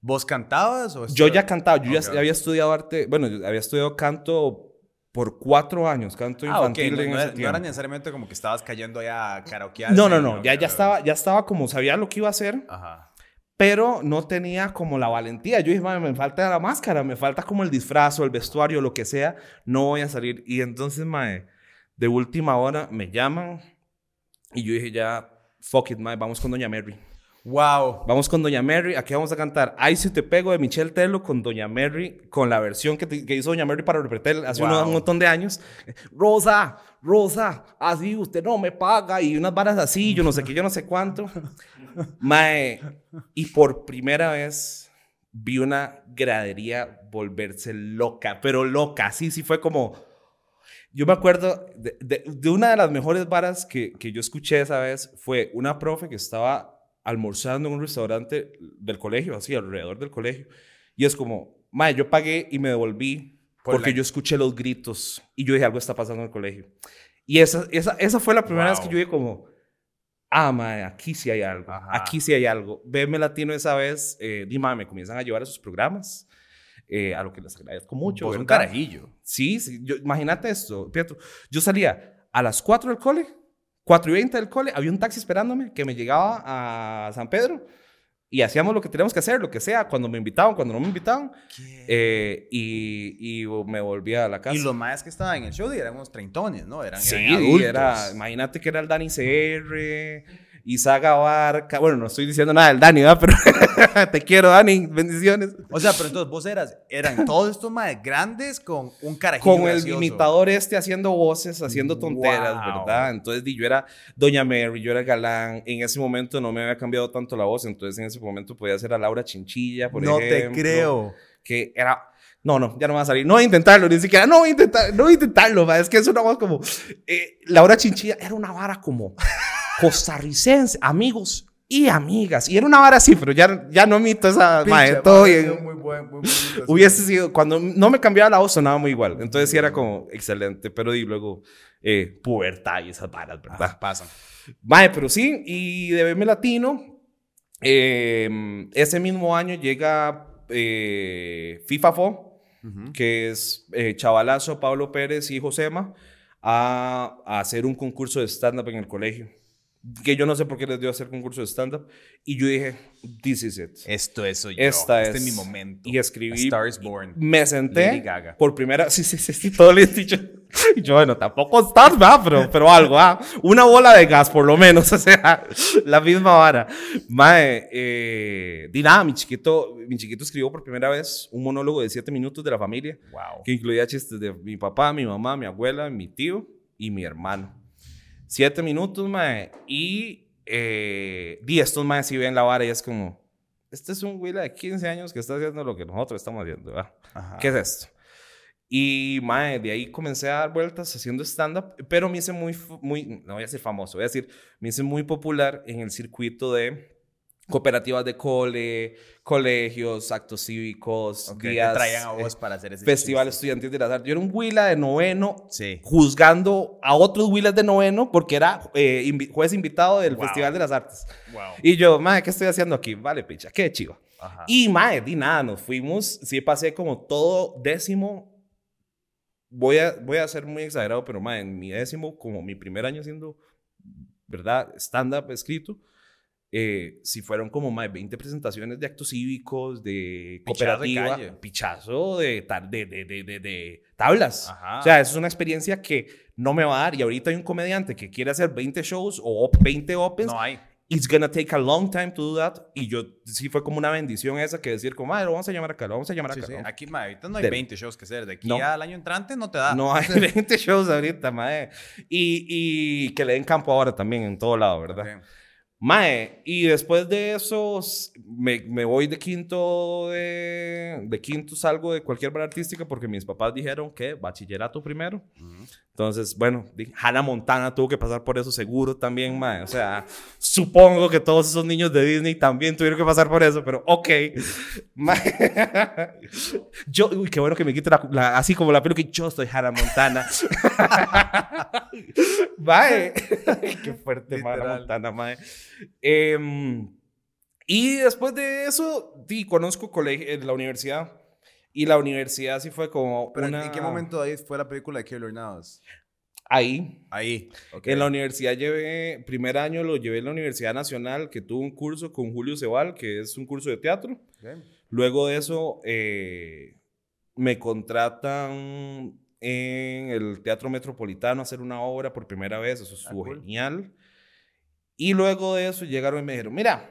S1: ¿Vos cantabas o
S2: Yo ya cantaba, yo ya había estudiado arte, bueno, yo había estudiado canto por cuatro años, canto
S1: Ah,
S2: infantil
S1: No,
S2: en
S1: no no
S2: tiempo.
S1: era necesariamente como que estabas cayendo allá a karaokear.
S2: No, no, no, ya, ya, estaba, ya estaba como sabía lo que iba a hacer,
S1: Ajá.
S2: Pero no tenía como la valentía. Yo dije, "Mae, me falta la máscara, me falta como el disfraz o el vestuario, lo que sea, no voy a salir. Y entonces, mae, de última hora me llaman y yo dije, ya, fuck it, mae, vamos con Doña Mary.
S1: Wow.
S2: Vamos con Doña Mary, aquí vamos a cantar Ay, si te pego de Michelle Telo con Doña Mary, con la versión que, te- que hizo Doña Mary para Repretel hace
S1: Wow.
S2: unos- un montón de años. Rosa, Rosa, así usted no me paga y unas varas así, yo no sé qué, yo no sé cuánto. Mae, y por primera vez vi una gradería volverse loca, pero loca, sí, sí fue como... Yo me acuerdo de, de- de una de las mejores varas que, que yo escuché esa vez fue una profe que estaba almorzando en un restaurante del colegio, así alrededor del colegio. Y es como, mae, yo pagué y me devolví
S1: Por
S2: porque
S1: la-
S2: yo escuché los gritos y yo dije, algo está pasando en el colegio. Y esa, esa, esa fue la primera vez
S1: Wow.
S2: que yo dije como, ah, mae, aquí sí hay algo,
S1: Ajá.
S2: aquí sí hay algo. Veme Latino esa vez, eh, di, mae, me comienzan a llevar a sus programas, eh, a lo que les agradezco mucho.
S1: Vos un carajillo.
S2: Sí, sí. Yo, imagínate esto, Pietro. Yo salía a las 4 del cole, 4 y 20 del cole, había un taxi esperándome que me llegaba a San Pedro y hacíamos lo que teníamos que hacer, lo que sea, cuando me invitaban, cuando no me invitaban, eh, y, y me volvía a la casa.
S1: Y los más que estaban en el show eran unos treintones, ¿no? Eran,
S2: Sí,
S1: eran adultos.
S2: era, imagínate que era el Dani CR, Isaga Barca, bueno, no estoy diciendo nada del Dani, ¿verdad? Pero te quiero, Dani, bendiciones.
S1: O sea, pero entonces vos eras, eran todos estos más grandes con un carajillo
S2: con el
S1: gracioso.
S2: imitador este haciendo voces, haciendo tonteras,
S1: Wow.
S2: ¿verdad? Entonces yo era Doña Mary, yo era Galán. En ese momento no me había cambiado tanto la voz, entonces en ese momento podía hacer a Laura Chinchilla, por
S1: No
S2: ejemplo.
S1: te creo.
S2: Que era... No, no, ya no va a salir. No voy a intentarlo, ni siquiera. No voy a intentar, no voy a intentarlo, es que es una voz como... eh, Laura Chinchilla era una vara como costarricense, amigos y amigas. Y era una vara así, pero ya, ya no imito esa... ma,
S1: Pinche,
S2: todo
S1: madre,
S2: bien.
S1: Muy buen, muy bonito.
S2: Hubiese sido, cuando no me cambiaba la voz sonaba muy igual. Entonces sí era como excelente, pero y luego eh, pubertad y esas varas, ¿verdad?
S1: Ah, pasan.
S2: Mae, pero sí, y de BM Latino, Eh, ese mismo año llega eh, FIFA Fo, que es eh, Chavalazo, Pablo Pérez y Josema, a, a hacer un concurso de stand-up en el colegio. Que yo no sé por qué les dio a hacer concurso de stand-up. Y yo dije, this is it.
S1: Esto es soy yo.
S2: Esta
S1: este
S2: es
S1: mi momento.
S2: Y escribí.
S1: A Star is Born.
S2: Me senté
S1: Lady Gaga.
S2: por primera sí, sí, sí, sí, todo listo. Y yo, y yo, bueno, tampoco Star, ¿verdad? Pero, pero algo, ¿ah? Una bola de gas, por lo menos, o sea, la misma vara. Mae, eh, di nada, mi chiquito, mi chiquito escribió por primera vez un monólogo de siete minutos de la familia,
S1: Wow.
S2: que incluía chistes de mi papá, mi mamá, mi abuela, mi tío y mi hermano. Siete minutos, mae, y eh, di estos maes si ven la vara y es como, este es un güey de 15 años que está haciendo lo que nosotros estamos haciendo, ¿verdad?
S1: Ajá.
S2: ¿Qué es esto? Y, mae, de ahí comencé a dar vueltas haciendo stand-up, pero me hice muy, muy, no voy a decir famoso, voy a decir, me hice muy popular en el circuito de cooperativas de cole, colegios, actos cívicos,
S1: Ok, te
S2: días,
S1: traían a
S2: eh,
S1: vos para hacer ese
S2: festival
S1: chiste.
S2: estudiantil de las artes. Yo era un huila de noveno
S1: Sí.
S2: juzgando a otros huilas de noveno porque era eh, invi- juez invitado del
S1: Wow.
S2: Festival de las Artes.
S1: Wow.
S2: Y yo, mae, ¿qué estoy haciendo aquí? Vale, picha, qué chiva.
S1: Ajá.
S2: Y, mae, di nada, nos fuimos. Sí, pasé como todo décimo. Voy a, voy a ser muy exagerado, pero, mae, en mi décimo, como mi primer año haciendo, ¿verdad? Stand-up escrito. Eh, si fueron como más de 20 presentaciones de actos cívicos, de
S1: de
S2: cooperativa,
S1: calle.
S2: pichazo de, de, de, de, de- de tablas.
S1: Ajá.
S2: O sea, eso es una experiencia que no me va a dar. Y ahorita hay un comediante que quiere hacer 20 shows o 20 opens
S1: no hay.
S2: It's gonna take a long time to do that. Y yo sí fue como una bendición esa que decir, como, madre, lo vamos a llamar acá, lo vamos a llamar acá.
S1: sí.
S2: ¿no?
S1: Aquí, ma, ahorita no hay
S2: Del-
S1: 20 shows que hacer. De aquí
S2: No.
S1: al año entrante no te da.
S2: No hay 20 shows ahorita, mae. Y, y que le den campo ahora también en todo lado, ¿verdad?
S1: Ok.
S2: Mae, y después de eso me, me voy de quinto, de, de quinto salgo de cualquier bar artística porque mis papás dijeron que bachillerato primero.
S1: Ujú.
S2: Entonces, bueno, Hannah Montana tuvo que pasar por eso seguro también, mae. O sea, supongo que todos esos niños de Disney también tuvieron que pasar por eso, pero ok. Mae. Yo, uy, qué bueno que me quite la, la- así como la peluca y yo soy Hannah Montana. mae. qué fuerte, Hannah. Montana, mae. Em, y después de eso, di, conozco colegio, eh, la universidad. Y la universidad sí fue como
S1: Pero
S2: una...
S1: ¿en qué momento ahí fue la película de Killer Navas?
S2: Ahí,
S1: Ahí.
S2: En la universidad llevé, primer año lo llevé en la Universidad Nacional, que tuvo un curso con Julio Cebal, que es un curso de teatro.
S1: Ok.
S2: Luego de eso, eh, me contratan en el Teatro Metropolitano a hacer una obra por primera vez. Eso estuvo
S1: cool.
S2: genial. Y luego de eso llegaron y me dijeron, mira,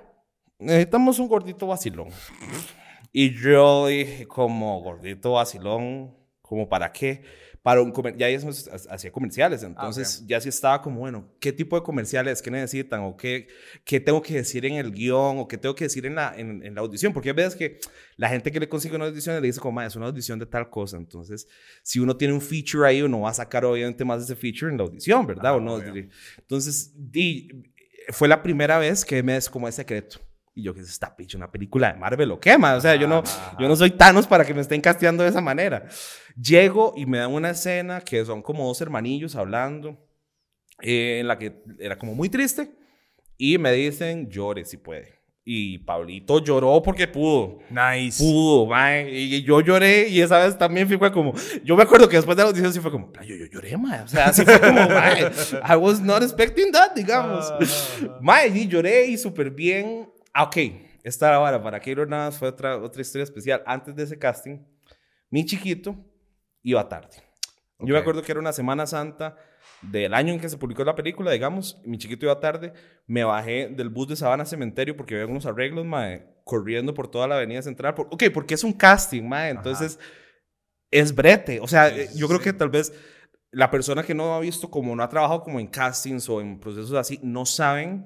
S2: necesitamos un gordito vacilón. Y yo dije, como gordito vacilón, ¿como para qué? Para un comer ya hacía comerciales, entonces ya sí estaba como, bueno, ¿qué tipo de comerciales que necesitan? ¿O qué, qué tengo que decir en el guion? ¿O qué tengo que decir en la, en, en la audición? Porque hay veces que la gente que le consigue una audición le dice como, "Ma, es una audición de tal cosa. Entonces, si uno tiene un feature ahí, uno va a sacar obviamente más de ese feature en la audición, ¿verdad?
S1: Ah,
S2: ¿O no?
S1: obvio.
S2: Entonces, di- fue la primera vez que me es como es secreto. Y yo, que es esta picha? ¿Una película de Marvel o qué, ma? O sea, yo no, yo no soy Thanos para que me estén casteando de esa manera. Llego y me dan una escena que son como dos hermanillos hablando, eh, en la que era como muy triste. Y me dicen, llore si puede. Y Pablito lloró porque pudo.
S1: Nice.
S2: Pudo, mae. Y yo lloré y esa vez también fue como. Yo me acuerdo que después de la audición sí fue como. "Ay, Yo, yo lloré, mae. O sea, así fue como, mae. I was not expecting that, digamos. Mae, y lloré y súper bien. Ah, ok. Esta hora para Keylor nada más fue otra, otra historia especial. Antes de ese casting, mi chiquito iba tarde. Yo me acuerdo que era una Semana Santa del año en que se publicó la película, digamos. Mi chiquito iba tarde. Me bajé del bus de Sabana Cementerio porque había unos arreglos, mae, corriendo por toda la avenida central. Por- ok, porque es un casting, mae. Entonces, es brete. O sea,
S1: Sí,
S2: yo creo
S1: sí.
S2: que tal vez la persona que no ha visto, como no ha trabajado como en castings o en procesos así, no saben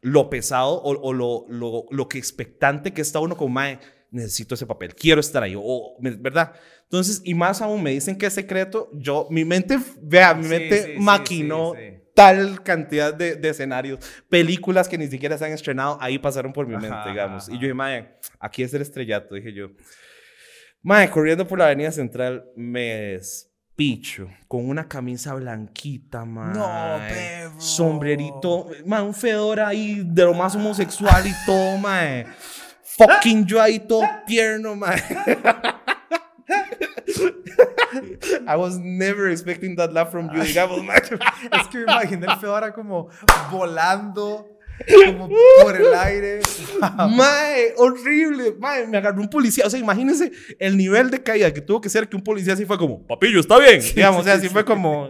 S2: lo pesado o, o lo, lo, lo que expectante que está uno como, mae, necesito ese papel, quiero estar ahí, o, ¿verdad? Entonces, y más aún me dicen que es secreto, yo, mi mente, vea, mi
S1: Sí,
S2: mente
S1: sí,
S2: maquinó
S1: sí,
S2: tal cantidad de, de escenarios, películas que ni siquiera se han estrenado, ahí pasaron por mi mente,
S1: Ajá,
S2: digamos.
S1: ajá.
S2: Y yo dije, mae, aquí es el estrellato, dije yo. Mae, corriendo por la avenida central, me Picho, con una camisa blanquita, man.
S1: No, perro.
S2: Sombrerito, man, un fedora ahí de lo más homosexual y todo, man. Fucking yo ahí todo tierno, man. I was never expecting that laugh from you, digamos, man.
S1: Es que me imaginé el Fedora como volando como por el aire.
S2: Mae, horrible. Mae, me agarró un policía. O sea, imagínense el nivel de caída que tuvo que ser que un policía así fue como, papillo, está bien. Digamos, o sea, así fue como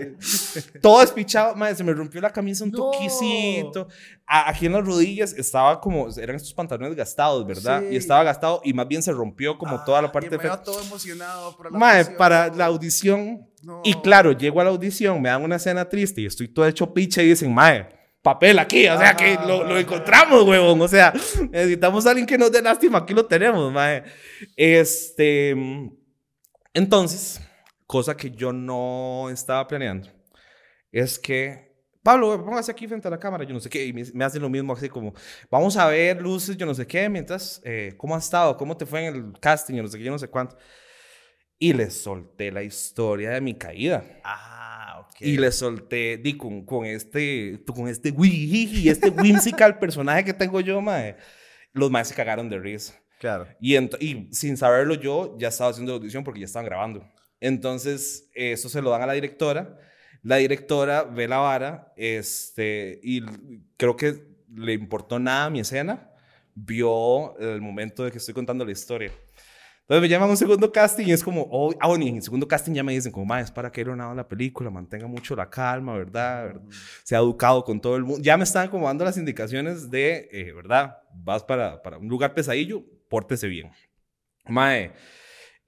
S2: todo despichado. Mae, se me rompió la camisa un
S1: No.
S2: toquecito. A- Aquí en las rodillas estaba como, eran estos pantalones gastados, ¿verdad?
S1: Sí.
S2: Y estaba gastado y más bien se rompió como toda la
S1: Ah,
S2: parte
S1: y me
S2: de
S1: todo emocionado por la
S2: Mae,
S1: audición.
S2: para la audición.
S1: No.
S2: Y claro, llego a la audición, me dan una escena triste y estoy todo hecho picha y dicen, Mae, papel aquí, o sea que lo, lo encontramos, huevón. O sea, necesitamos a alguien que nos dé lástima, aquí lo tenemos, Mae. Este. Entonces, cosa que yo no estaba planeando es que. Pablo, póngase aquí frente a la cámara, yo no sé qué, y me, me hacen lo mismo, así como, vamos a ver luces, yo no sé qué, mientras, eh, ¿cómo has estado? ¿Cómo te fue en el casting? Yo no sé qué, yo no sé cuánto. Y les solté la historia de mi caída.
S1: Ah, ok.
S2: Y le solté, di, con, con este, con este y este whimsical personaje que tengo yo, mae. Los maes se cagaron de risa.
S1: Claro.
S2: Y, y sin saberlo yo, ya estaba haciendo la audición porque ya estaban grabando. Entonces, eso se lo dan a la directora. La directora ve la vara este, y creo que le importó nada mi escena. Vio el momento de que estoy contando la historia. Entonces me llaman a un segundo casting y es como, oh, ah, bueno, y en el segundo casting ya me dicen, como, "Ma, es para que haya nada la película, mantenga mucho la calma, ¿verdad? ¿verdad? Se ha educado con todo el mundo. Ya me estaban como dando las indicaciones de, eh, ¿verdad? Vas para, para un lugar pesadillo, pórtese bien. Mae.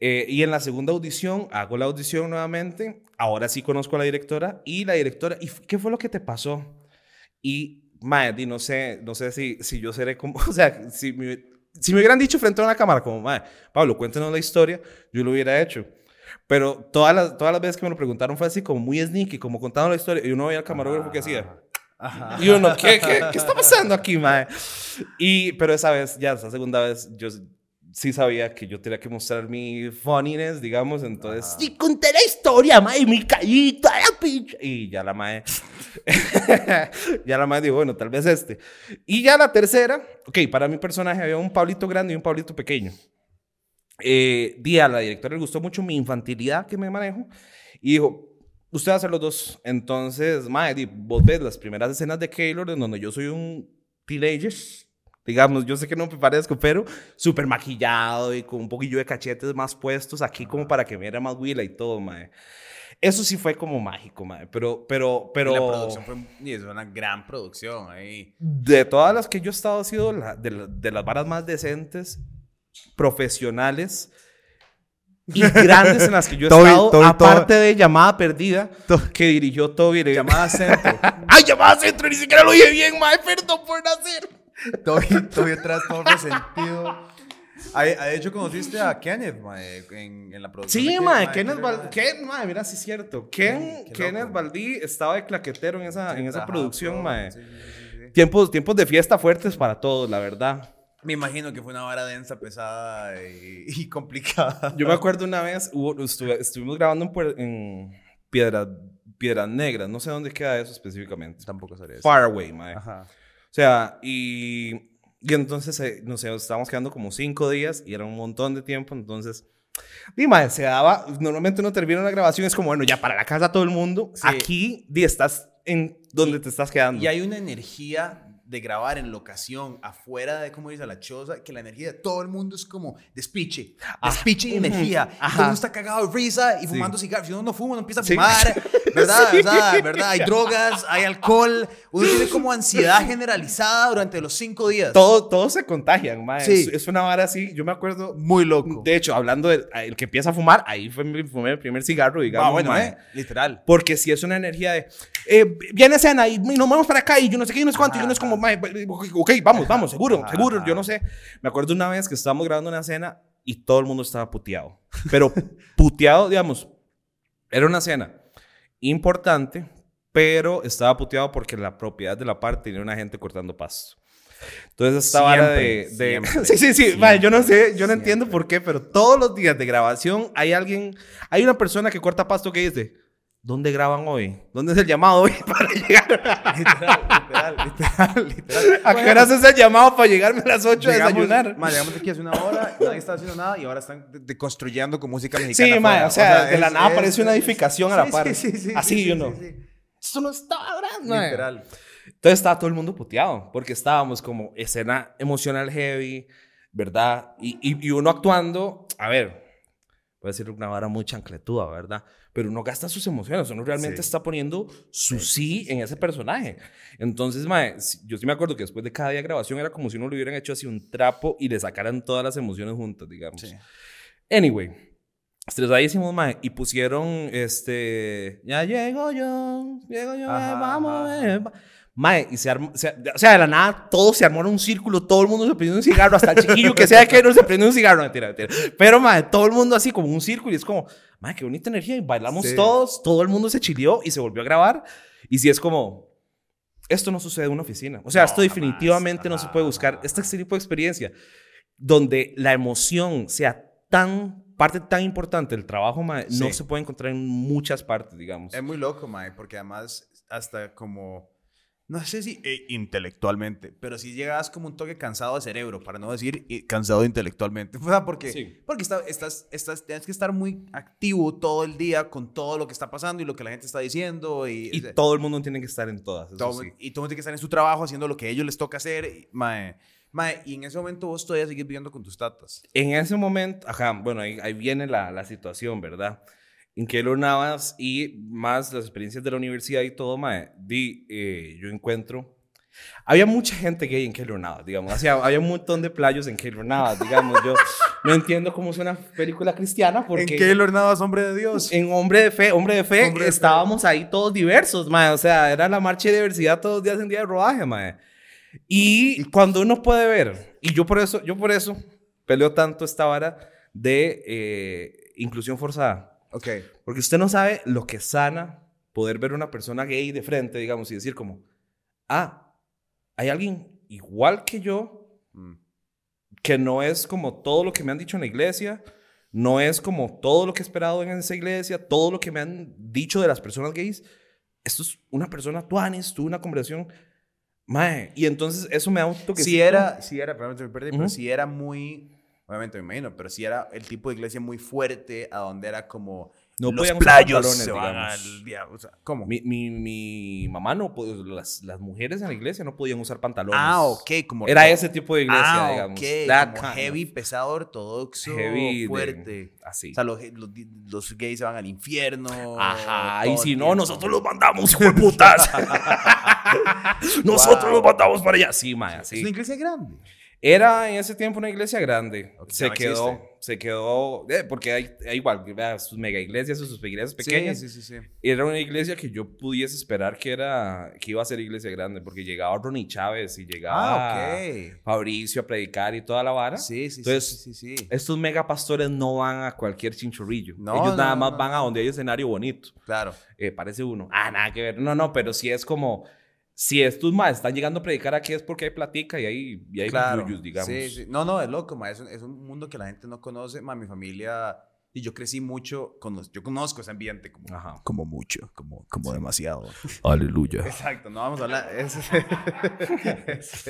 S2: eh, y en la segunda audición, hago la audición nuevamente. Ahora sí conozco a la directora. Y la directora, ¿y qué fue lo que te pasó? Y, mae, no sé, no sé si, si yo seré como, o sea, si me, si me hubieran dicho frente a una cámara, como, mae, Pablo, cuéntanos la historia, yo lo hubiera hecho. Pero todas las, todas las veces que me lo preguntaron fue así, como muy sneaky, como contando la historia. Y uno veía al camarógrafo que hacía.
S1: Ajá.
S2: Y uno, ¿qué, qué, qué está pasando aquí, mae? Y, pero esa vez, ya esa segunda vez, yo sí sabía que yo tenía que mostrar mi funniness, digamos, entonces, sí, conté la historia, mae, mi caída, la pinche. Y ya la mae, ya la mae dijo, bueno, tal vez este. Y ya la tercera, ok, para mi personaje había un Pablito grande y un Pablito pequeño. Eh, di a la directora le gustó mucho mi infantilidad que me manejo y dijo, usted va a hacer los dos. Entonces, mae, di, vos ves las primeras escenas de Keylor en donde yo soy un teenager, digamos, yo sé que no me parezco, pero súper maquillado y con un poquillo de cachetes más puestos aquí como para que me viera más huila y todo, mae. Eso sí fue como mágico, mae, pero, pero, pero...
S1: Y la producción fue y es una gran producción ahí.
S2: De todas las que yo he estado, ha sido la- de, la- de las varas más decentes, profesionales y grandes en las que yo he
S1: Toby-
S2: estado,
S1: Toby-
S2: aparte de Llamada Perdida, que dirigió Toby.
S1: Llamada Centro.
S2: ¡Ay, Llamada Centro! Ni siquiera lo dije bien, mae, perdón por nacer.
S1: Toby, Toby atrás todo resentido. De hecho, conociste a Kenneth mae, en, en la producción.
S2: Sí, mae, Kenneth Valdí. Ken, mae, mira, sí es cierto. Ken, Kenneth. Valdí estaba de claquetero en esa, en esa
S1: Ajá,
S2: producción, mae.
S1: sí, sí, sí, sí.
S2: Tiempos, tiempos de fiesta fuertes para todos, la verdad.
S1: Me imagino que fue una vara densa, pesada y, y complicada.
S2: Yo me acuerdo una vez, hubo- estuve- estuvimos grabando en, en Piedras Piedras Negras, no sé dónde queda eso específicamente.
S1: Tampoco sabría eso.
S2: Far away, mae.
S1: Ajá.
S2: O sea, y, y entonces, eh, no sé, estábamos quedando como cinco días y era un montón de tiempo, entonces... Y mae, se daba, normalmente uno termina una grabación, es como, bueno, ya para la casa todo el mundo,
S1: Sí.
S2: aquí di, estás en donde te estás quedando.
S1: Y hay una energía de grabar en locación, afuera de, como dice la choza, que la energía de todo el mundo es como despiche. Despiche y
S2: ujú,
S1: energía. Y
S2: ajá.
S1: todo el mundo está cagado de risa y
S2: Sí.
S1: fumando cigarros. Si uno no fuma, uno empieza a
S2: Sí.
S1: ¿Verdad?
S2: Sí.
S1: ¿Verdad? ¿Verdad? Hay drogas, hay alcohol. Uno tiene como ansiedad generalizada durante los cinco días.
S2: Todo, todos se contagian, mae.
S1: Sí.
S2: Es, es una vara así, yo me acuerdo...
S1: Muy loco.
S2: De hecho, hablando del el que empieza a fumar, ahí fue mi, fumé el primer cigarro, digamos.
S1: Ah, bueno,
S2: mae.
S1: ¿eh? Literal.
S2: Porque si es una energía de, eh, viene escena y, y nos vamos para acá y yo no sé qué, y no sé cuánto, y uno es como, "Mae, ok, vamos, vamos, seguro,
S1: Ajá,
S2: seguro,
S1: ajá.
S2: yo no sé. Me acuerdo una vez que estábamos grabando una escena y todo el mundo estaba puteado. Pero puteado, digamos, era una escena importante, pero estaba puteado porque la propiedad de la parte tenía una gente cortando pasto. Entonces esta vara de...
S1: Siempre,
S2: de-
S1: siempre,
S2: sí, sí, sí.
S1: siempre,
S2: mae, yo no sé, yo no entiendo
S1: siempre.
S2: por qué, pero todos los días de grabación hay alguien, hay una persona que corta pasto que dice, ¿dónde graban hoy? ¿Dónde es el llamado hoy para llegar?
S1: literal, literal, literal, literal.
S2: ¿A qué horas es el llamado para llegarme a las 8 a
S1: Llegamos,
S2: desayunar?
S1: ma, llegamos aquí hace una hora, nadie está haciendo nada y ahora están de- deconstruyendo con música mexicana.
S2: Sí, mae,
S1: afuera.
S2: o sea, de la
S1: es-
S2: nada
S1: es-
S2: aparece una
S1: es-
S2: edificación a la
S1: sí,
S2: par.
S1: Sí, sí, sí.
S2: Así,
S1: sí,
S2: yo
S1: sí,
S2: no.
S1: sí, sí.
S2: Esto no estaba grande.
S1: Literal.
S2: Entonces estaba todo el mundo puteado, porque estábamos como escena emocional heavy, ¿verdad? Y, y, y uno actuando, a ver, voy a decir una vara muy chancletuda, ¿verdad? Pero uno gasta sus emociones, uno realmente
S1: Sí.
S2: está poniendo su sí en ese personaje. Entonces, mae, yo sí me acuerdo que después de cada día de grabación era como si uno le hubieran hecho así un trapo y le sacaran todas las emociones juntas, digamos.
S1: Sí.
S2: Anyway, estresadísimos, mae, y pusieron este. Ya llego yo, llego yo,
S1: Ajá,
S2: eh, vamos,
S1: ajá,
S2: eh, va- Mae, y se armó, se- o sea, de la nada, todos se armaron un círculo, todo el mundo se prendió un cigarro, hasta el chiquillo que sea que no se prendió un cigarro, mentira, mentira. Pero, mae, todo el mundo así como un círculo y es como, mae, qué bonita energía, y bailamos
S1: Sí.
S2: todos, todo el mundo se chileó y se volvió a grabar. Y si es como, esto no sucede en una oficina. O sea,
S1: No,
S2: esto
S1: jamás,
S2: definitivamente no se puede buscar.
S1: jamás.
S2: Este tipo de experiencia donde la emoción sea tan parte tan importante del trabajo, mae, no
S1: Sí.
S2: se puede encontrar en muchas partes, digamos.
S1: Es muy loco, Mae, porque además hasta como, no sé si eh, intelectualmente, pero si llegas como un toque cansado de cerebro, para no decir eh, cansado intelectualmente. O sea, porque,
S2: Sí.
S1: porque está- estás, estás, tienes que estar muy activo todo el día con todo lo que está pasando y lo que la gente está diciendo. Y,
S2: Y
S1: o sea,
S2: todo el mundo tiene que estar en todas. eso
S1: todo-
S2: sí.
S1: y todo el mundo tiene que estar en su trabajo haciendo lo que a ellos les toca hacer. y, mae, mae, y en ese momento vos todavía sigues viviendo con tus tatas.
S2: En ese momento, ajá, bueno, ahí, ahí viene la, la situación, ¿verdad? En Keylor Navas y más las experiencias de la universidad y todo, mae, di, eh, yo encuentro... Había mucha gente gay en Keylor Navas, digamos. O sea, había un montón de playos en Keylor Navas, digamos. Yo no entiendo cómo es una película cristiana porque...
S1: ¿En qué Navas, hombre de Dios?
S2: En Hombre de Fe, Hombre de Fe,
S1: Hombre de Fe.
S2: estábamos ahí todos diversos, mae. O sea, era la marcha de diversidad todos los días en día de rodaje, mae. Y cuando uno puede ver, y yo por eso, yo por eso peleo tanto esta vara de eh, inclusión forzada.
S1: Ok.
S2: Porque usted no sabe lo que sana poder ver una persona gay de frente, digamos, y decir como, ah, hay alguien igual que yo
S1: Mm.
S2: que no es como todo lo que me han dicho en la iglesia, no es como todo lo que he esperado en esa iglesia, todo lo que me han dicho de las personas gays. Esto es una persona tuanis, tuve una conversación. Mae, y entonces eso me da un toque.
S1: Si era, si era, perdón, me perdí, pero
S2: Ujú.
S1: si era muy, obviamente me imagino, pero si era el tipo de iglesia muy fuerte, a donde era como
S2: No
S1: los playos
S2: pantalones,
S1: se van al diablo, o sea, ¿cómo?
S2: Mi, mi, mi mamá no podía, las, las mujeres en la iglesia no podían usar pantalones.
S1: ah, ok, como
S2: Era ese tipo de iglesia,
S1: ah,
S2: digamos.
S1: ok,
S2: That
S1: como
S2: of-
S1: heavy, pesado, ortodoxo,
S2: heavy de-
S1: fuerte.
S2: así.
S1: O sea, los, los, los gays se van al infierno.
S2: Ajá, y si no, nosotros los mandamos, hijo de putas. nosotros
S1: Wow.
S2: los mandamos para allá. Sí,
S1: Es
S2: sí.
S1: una iglesia grande.
S2: Era en ese tiempo una iglesia grande. Se
S1: no
S2: quedó, se quedó, eh, porque hay, hay igual, vea, sus mega iglesias o sus iglesias pequeñas.
S1: Sí, sí, sí. sí.
S2: Era una iglesia que yo pudiese esperar que era, que iba a ser iglesia grande, porque llegaba Ronnie Chávez y llegaba
S1: Ah, ok.
S2: Fabricio a predicar y toda la vara.
S1: Sí, sí,
S2: Entonces,
S1: sí, sí, sí.
S2: Estos mega pastores no van a cualquier chinchorrillo.
S1: No,
S2: Ellos
S1: no,
S2: nada más van a donde hay escenario bonito.
S1: Claro.
S2: Eh, parece uno. Ah, nada que ver. No, no, pero si es como. Si estos más están llegando a predicar aquí es porque hay platica y hay, y hay
S1: claro.
S2: yuyos, digamos.
S1: Sí, sí. No, no, es loco, ma. Es un, es un mundo que la gente no conoce. Ma, mi familia... Y yo crecí mucho... Con los- yo conozco ese ambiente como,
S2: Ajá.
S1: como mucho, como, como demasiado.
S2: Aleluya.
S1: Exacto, no vamos a hablar. Es, es, es,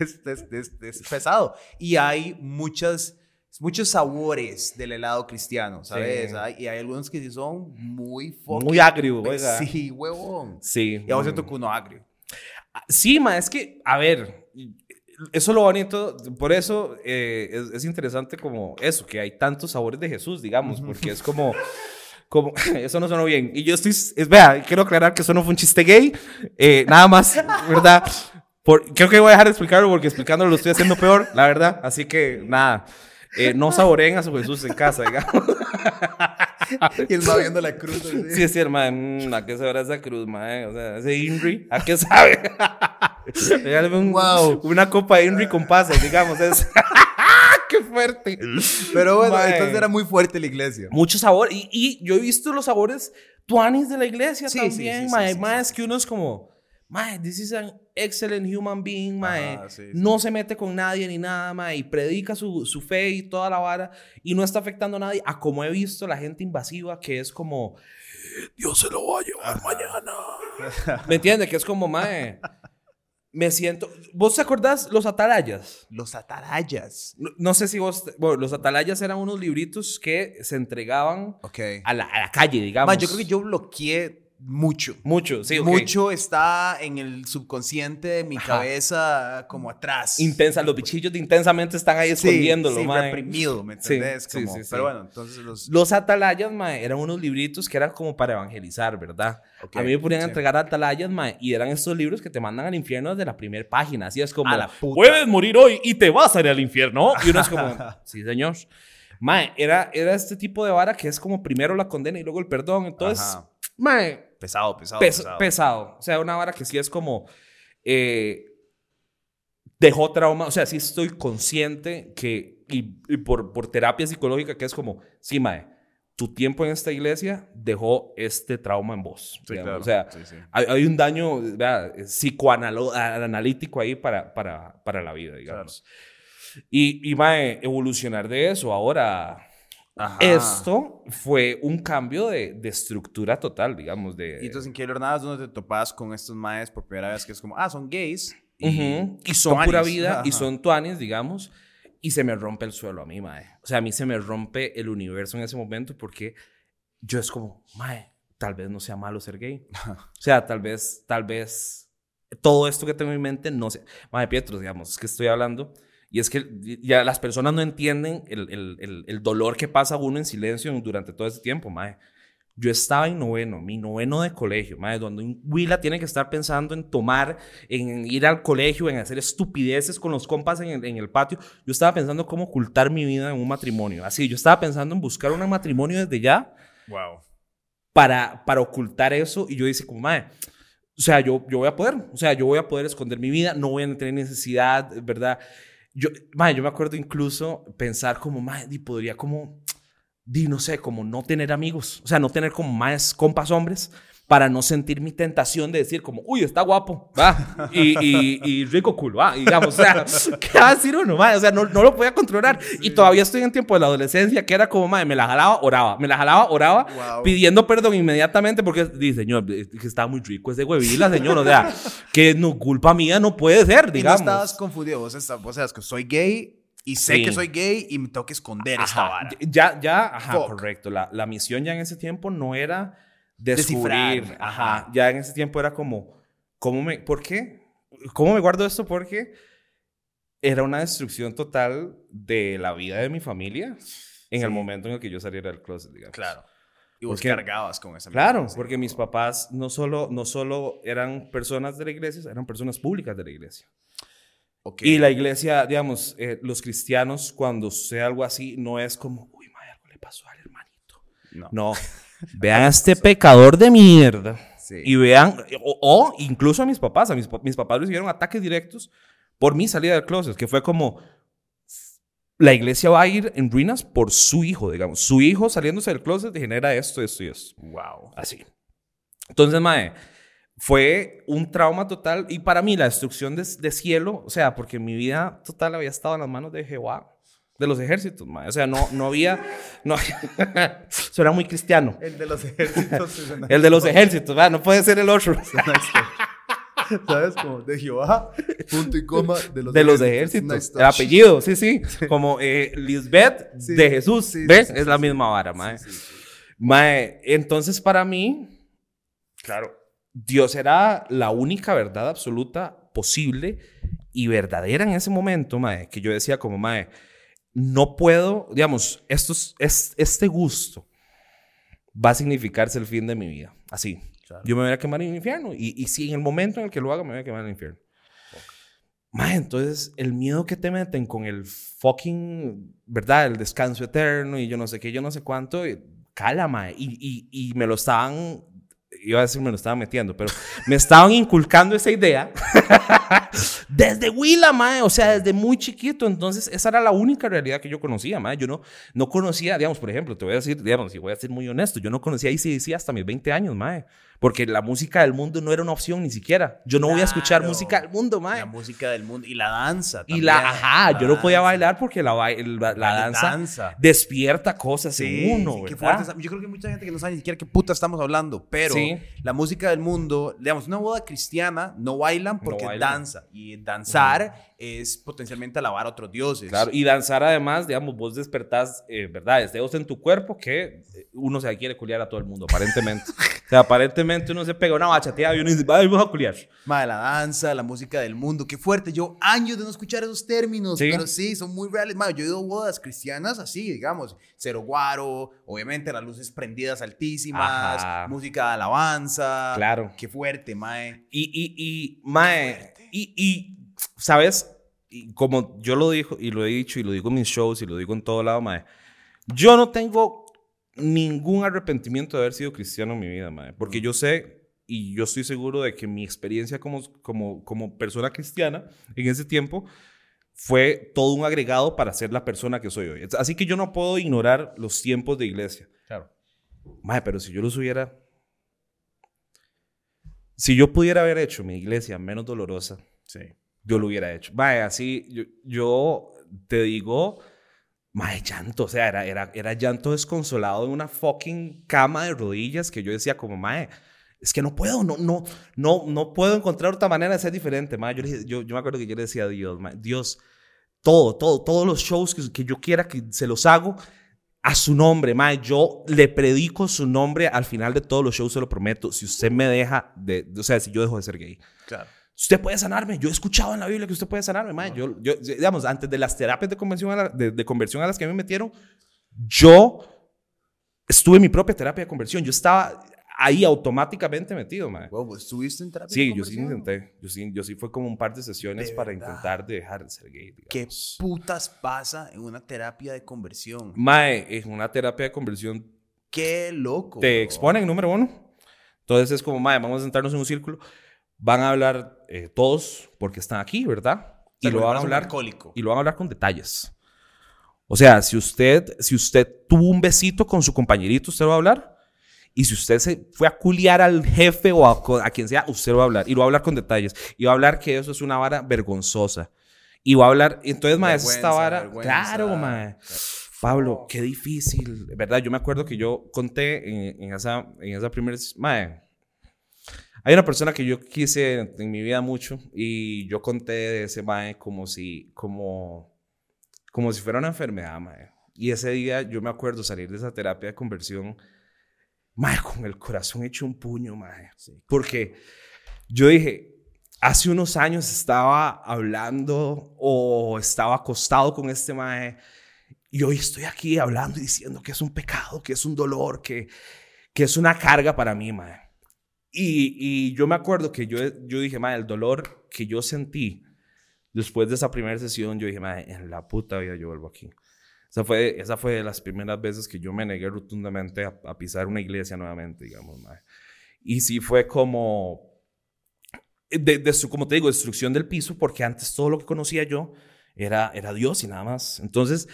S1: es- es- es- es pesado. Y hay muchas, muchos sabores del helado cristiano, ¿sabes?
S2: Sí.
S1: Hay- y hay algunos que sí son muy
S2: Muy agrio, oiga.
S1: Sí, huevón.
S2: Sí.
S1: Y a vos te
S2: mm.
S1: tocó uno agrio.
S2: Sí, ma, es que, a ver, eso es lo bonito, por eso eh, es, es interesante como eso, que hay tantos sabores de Jesús, digamos, porque es como, como, eso no sonó bien. Y yo estoy, es, vea, quiero aclarar que eso no fue un chiste gay, eh, nada más, ¿verdad? Por, creo que voy a dejar de explicarlo porque explicándolo lo estoy haciendo peor, la verdad. Así que, nada, eh, no saboreen a su Jesús en casa, digamos.
S1: Y él va viendo la cruz. así.
S2: Sí, sí, hermano. ¿A qué sabrá esa cruz, mae? O sea, ese Inri, ¿a qué sabe? Un-
S1: Wow.
S2: una copa de Inri con pasas, digamos. Es... ¡Qué fuerte!
S1: Pero bueno,
S2: Mae.
S1: entonces era muy fuerte la iglesia.
S2: Mucho sabor. Y, y yo he visto los sabores tuanis de la iglesia
S1: Sí,
S2: también,
S1: sí, sí, sí,
S2: mae.
S1: sí,
S2: Mae,
S1: sí,
S2: es que uno es como, mae, this is an excellent human being, mae.
S1: Ajá, sí, sí.
S2: No se mete con nadie ni nada, mae. Y predica su, su fe y toda la vara. Y no está afectando a nadie. A como he visto la gente invasiva que es como... Dios se lo va a llevar mañana. ¿Me entiendes? Que es como, mae... Me siento... ¿Vos te acordás los atalayas?
S1: Los atarayas.
S2: No, no sé si vos... Bueno, los atalayas eran unos libritos que se entregaban
S1: Ok.
S2: a la, a la calle, digamos.
S1: Yo creo que yo bloqueé mucho.
S2: Mucho, sí, ok.
S1: Mucho está en el subconsciente de mi
S2: Ajá.
S1: cabeza como atrás.
S2: Intensa, los bichillos de intensamente están ahí
S1: Sí,
S2: escondiéndolo,
S1: sí,
S2: mae.
S1: reprimido, ¿me
S2: Sí,
S1: entendés?
S2: sí,
S1: Como-
S2: sí, sí.
S1: Pero bueno, entonces los...
S2: Los atalayas, mae, eran unos libritos que eran como para evangelizar, ¿verdad?
S1: Ok,
S2: A mí me ponían a
S1: sí.
S2: entregar atalayas, mae, y eran estos libros que te mandan al infierno desde la primera página. Así es como,
S1: A la puta.
S2: puedes morir hoy y te vas a ir al infierno. Y uno es como, sí, señor. Mae, era, era este tipo de vara que es como primero la condena y luego el perdón. Entonces,
S1: Ajá.
S2: mae,
S1: Pesado, pesado,
S2: pes-
S1: pesado.
S2: pesado. O sea, una vara que sí es como. eh, dejó trauma. O sea, sí estoy consciente que. Y, y por, por terapia psicológica, que es como. Sí, Mae, tu tiempo en esta iglesia dejó este trauma en vos.
S1: Sí, claro.
S2: O sea,
S1: Sí, sí.
S2: hay, hay un daño psicoanalítico ahí para, para, para la vida, digamos. Y, y, Mae, evolucionar de eso ahora.
S1: Ajá.
S2: Esto fue un cambio de, de estructura total, digamos. De,
S1: Y entonces, ¿en qué jornadas donde te topas con estos maes por primera vez que es como, ah, son gays?
S2: Y son
S1: tuanis.
S2: pura vida y son tuanis, digamos. Y se me rompe el suelo a mí, mae. O sea, a mí se me rompe el universo en ese momento porque yo es como, mae, tal vez no sea malo ser gay. O sea, tal vez, tal vez todo esto que tengo en mente no sea. Mae, Pietro, digamos, es que estoy hablando. Y es que ya las personas no entienden el, el, el, el dolor que pasa uno en silencio durante todo ese tiempo, mae. Yo estaba en noveno, mi noveno de colegio, mae, donde un Willa tiene que estar pensando en tomar, en ir al colegio, en hacer estupideces con los compas en el, en el patio. Yo estaba pensando cómo ocultar mi vida en un matrimonio. Así, yo estaba pensando en buscar un matrimonio desde ya
S1: Wow.
S2: para, para ocultar eso. Y yo dije, como, madre, o sea, yo, yo voy a poder, o sea, yo voy a poder esconder mi vida, no voy a tener necesidad, ¿verdad? Yo, madre, yo me acuerdo incluso pensar como, madre, podría como, di, no sé, como no tener amigos, o sea, no tener como más compas hombres para no sentir mi tentación de decir como, uy, está guapo, va, y, y, y rico cool, va, digamos, o sea, ¿qué va a decir uno, madre? O sea, no, no lo podía controlar. Y todavía estoy en tiempo de la adolescencia, que era como, madre, me la jalaba, oraba, me la jalaba, oraba,
S1: Wow.
S2: pidiendo perdón inmediatamente porque dice, señor, que está muy rico ese huevila, señor, o sea, que no, culpa mía no puede ser,
S1: Y no
S2: digamos.
S1: estabas confundido. Vos, estás, vos sabes que soy gay y sé
S2: Sí.
S1: que soy gay y me tengo que esconder esta
S2: Ajá,
S1: vara.
S2: Ya, ya, ajá,
S1: Fuck.
S2: correcto. La, la misión ya en ese tiempo no era descubrir,
S1: ajá.
S2: ajá. Ya en ese tiempo era como, ¿cómo me, por qué? ¿Cómo me guardo esto? Porque era una destrucción total de la vida de mi familia en el momento en el que yo saliera del closet, digamos.
S1: Claro. Y vos
S2: Porque-
S1: cargabas con esa
S2: Claro, porque mis papás no solo, no solo eran personas de la iglesia, eran personas públicas de la iglesia.
S1: Ok.
S2: Y la iglesia, digamos, eh, los cristianos, cuando sucede algo así, no es como, uy, madre, algo le pasó al hermanito.
S1: No.
S2: No. vean a este pecador de mierda.
S1: Sí.
S2: Y vean, o, o incluso a mis papás, a mis, mis papás recibieron ataques directos por mi salida del closet, que fue como, la iglesia va a ir en ruinas por su hijo, digamos. Su hijo saliéndose del closet genera esto, esto y esto.
S1: Wow.
S2: Así. Entonces, Mae, fue un trauma total. Y para mí, la destrucción de, de cielo, o sea, porque mi vida total había estado en las manos de Jehová, de los ejércitos, Mae. O sea, no, no había. No, eso era muy cristiano.
S1: El de los ejércitos.
S2: El de los ejércitos, ¿verdad? No puede ser el otro.
S1: ¿Sabes? Como de Jehová, punto y coma, de los
S2: De los
S1: Una
S2: ejércitos. El apellido, sí, sí. Como eh, Lisbeth
S1: Sí,
S2: de Jesús.
S1: sí,
S2: ¿Ves?
S1: sí,
S2: es la misma vara,
S1: sí.
S2: Mae, entonces para mí,
S1: Claro.
S2: Dios era la única verdad absoluta posible y verdadera en ese momento, mae, que yo decía como, mae, no puedo, digamos, esto es, es- este gusto va a significarse el fin de mi vida. Así.
S1: Claro.
S2: Yo me voy a quemar en el infierno. Y, y si en el momento en el que lo haga, me voy a quemar en el infierno. Mae, entonces, el miedo que te meten con el fucking, ¿verdad? El descanso eterno y yo no sé qué, yo no sé cuánto, eh, cala, mae. Y, y, y me lo estaban, iba a decir me lo estaban metiendo, pero me estaban inculcando esa idea desde Huila, mae, o sea, desde muy chiquito. Entonces, esa era la única realidad que yo conocía, mae. Yo no, no conocía, digamos, por ejemplo, te voy a decir, digamos, y voy a ser muy honesto, yo no conocía ICDC hasta mis 20 años, mae. Porque la música del mundo no era una opción ni siquiera. Yo no voy a escuchar música del mundo, mae.
S1: La música del mundo y la danza.
S2: Y
S1: también.
S2: la, ajá, yo no podía bailar porque la, la, la danza,
S1: danza.
S2: despierta cosas
S1: Sí,
S2: en uno,
S1: sí. Yo creo que hay mucha gente que no sabe ni siquiera qué puta estamos hablando, pero
S2: Sí.
S1: la música del mundo, digamos, una boda cristiana no bailan porque
S2: bailan.
S1: danza y danzar es potencialmente alabar a otros dioses.
S2: Claro, y danzar además, digamos, vos despertás, eh, ¿verdad? Deseos en tu cuerpo que eh, uno se quiere culiar a todo el mundo, aparentemente. o sea, aparentemente uno se pega una bachateada y uno dice, "Ay, vamos a culiar.
S1: Madre, la danza, la música del mundo, qué fuerte. Yo años de no escuchar esos términos,
S2: Sí.
S1: pero sí, son muy reales. Madre, yo he ido a bodas cristianas así, digamos, cero guaro, obviamente las luces prendidas altísimas,
S2: Ajá.
S1: música de alabanza.
S2: Claro.
S1: Qué fuerte, mae.
S2: Y, y, y, mae, y, y, ¿sabes? Y como yo lo dijo, y lo he dicho, y lo digo en mis shows, y lo digo en todo lado, mae, yo no tengo ningún arrepentimiento de haber sido cristiano en mi vida, mae, porque yo sé, y yo estoy seguro de que mi experiencia como, como, como persona cristiana en ese tiempo fue todo un agregado para ser la persona que soy hoy. Así que yo no puedo ignorar los tiempos de iglesia.
S1: Claro.
S2: Mae, pero si yo los hubiera... Si yo pudiera haber hecho mi iglesia menos dolorosa,
S1: Sí.
S2: Yo lo hubiera hecho. Mae, así, yo, te digo, mae, llanto, o sea, era, era, era llanto desconsolado en una fucking cama de rodillas que yo decía como, mae, es que no puedo, no, no, no, no puedo encontrar otra manera de ser diferente, mae. Yo, yo, yo me acuerdo que yo le decía a Dios, Dios, todo, todo, todos los shows que, que yo quiera que se los hago a su nombre, mae. Yo le predico su nombre al final de todos los shows, se lo prometo. Si usted me deja de, o sea, si yo dejo de ser gay.
S1: Claro.
S2: Usted puede sanarme. Yo he escuchado en la Biblia que usted puede sanarme, mae. Yo, yo, digamos, antes de las terapias de conversión, a la- de, de conversión a las que me metieron, yo estuve en mi propia terapia de conversión. Yo estaba ahí automáticamente metido, mae.
S1: Wow, ¿vos ¿estuviste en terapia? de
S2: Sí, yo sí intenté. Yo sí, yo sí fue como un par de sesiones
S1: ¿De
S2: para
S1: verdad?
S2: intentar dejar de ser gay.
S1: ¿Qué
S2: digamos.
S1: putas pasa en una terapia de conversión?
S2: Mae, en una terapia de conversión
S1: Qué loco.
S2: te
S1: bro.
S2: exponen, número uno. Entonces es como, mae, vamos a sentarnos en un círculo. Van a hablar eh, todos porque están aquí, ¿verdad? Y lo van a hablar y lo van a hablar con detalles. O sea, si usted, si usted tuvo un besito con su compañerito, usted lo va a hablar. Y si usted se fue a culiar al jefe o a, a quien sea, usted lo va a hablar. Y lo va a hablar con detalles. Y va a hablar que eso es una vara vergonzosa. Y va a hablar, entonces, mae, es esta vara. Claro, mae. Pablo, qué difícil, ¿verdad? Yo me acuerdo que yo conté en, en esa, en esa primera... Mae, hay una persona que yo quise en, en mi vida mucho y yo conté de ese mae como si, como, como si fuera una enfermedad, mae. Y ese día yo me acuerdo salir de esa terapia de conversión, mae, con el corazón hecho un puño, mae. Porque yo dije, hace unos años estaba hablando o estaba acostado con este mae y hoy estoy aquí hablando y diciendo que es un pecado, que es un dolor, que, que es una carga para mí, mae. Y, y yo me acuerdo que yo, yo dije, mae, el dolor que yo sentí después de esa primera sesión, yo dije, mae, en la puta vida yo vuelvo aquí. Esa fue, esa fue de las primeras veces que yo me negué rotundamente a, a pisar una iglesia nuevamente, digamos, mae. Y sí fue como, de, de su, como te digo, destrucción del piso, porque antes todo lo que conocía yo era, era Dios y nada más. Entonces,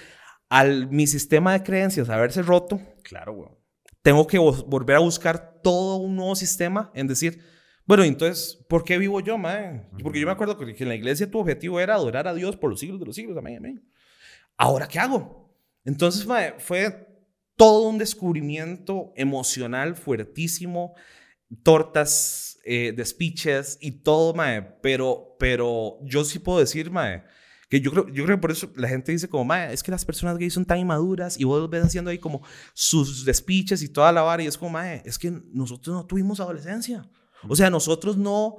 S2: al mi sistema de creencias haberse roto,
S1: Claro, weón.
S2: Tengo que vo- volver a buscar todo un nuevo sistema en decir, bueno, entonces, ¿por qué vivo yo, mae? Porque yo me acuerdo que que en la iglesia tu objetivo era adorar a Dios por los siglos de los siglos, amén, amén. ¿Ahora qué hago? Entonces, mae, fue todo un descubrimiento emocional fuertísimo, tortas, eh, despiches y todo, mae, pero, pero yo sí puedo decir, mae, que yo creo, yo creo que por eso la gente dice como, mae, es que las personas gays son tan inmaduras y vos ves haciendo ahí como sus despiches y toda la vara y es como, mae, es que nosotros no tuvimos adolescencia. O sea, nosotros no...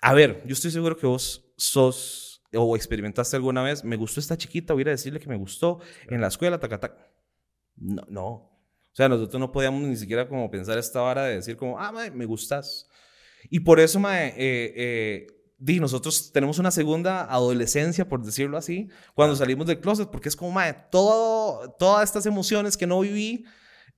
S2: A ver, yo estoy seguro que vos sos o experimentaste alguna vez, me gustó esta chiquita, voy a ir a decirle que me gustó en la escuela, taca, taca. No, no. O sea, nosotros no podíamos ni siquiera como pensar esta vara de decir como, ah, mae, me gustas. Y por eso, mae, eh, eh, di, nosotros tenemos una segunda adolescencia, por decirlo así, cuando salimos del closet, porque es como, mae, todo, todas estas emociones que no viví,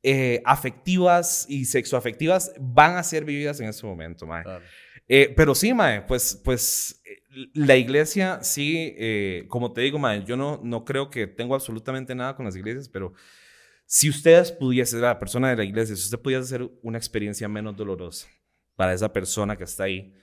S2: eh, afectivas y sexoafectivas, van a ser vividas en ese momento, mae.
S1: Claro.
S2: Eh, pero sí, mae, pues, pues eh, la iglesia sí, eh, como te digo, mae, yo no, no creo que tengo absolutamente nada con las iglesias, pero si ustedes pudiesen, la persona de la iglesia, si usted pudiese hacer una experiencia menos dolorosa para esa persona que está ahí,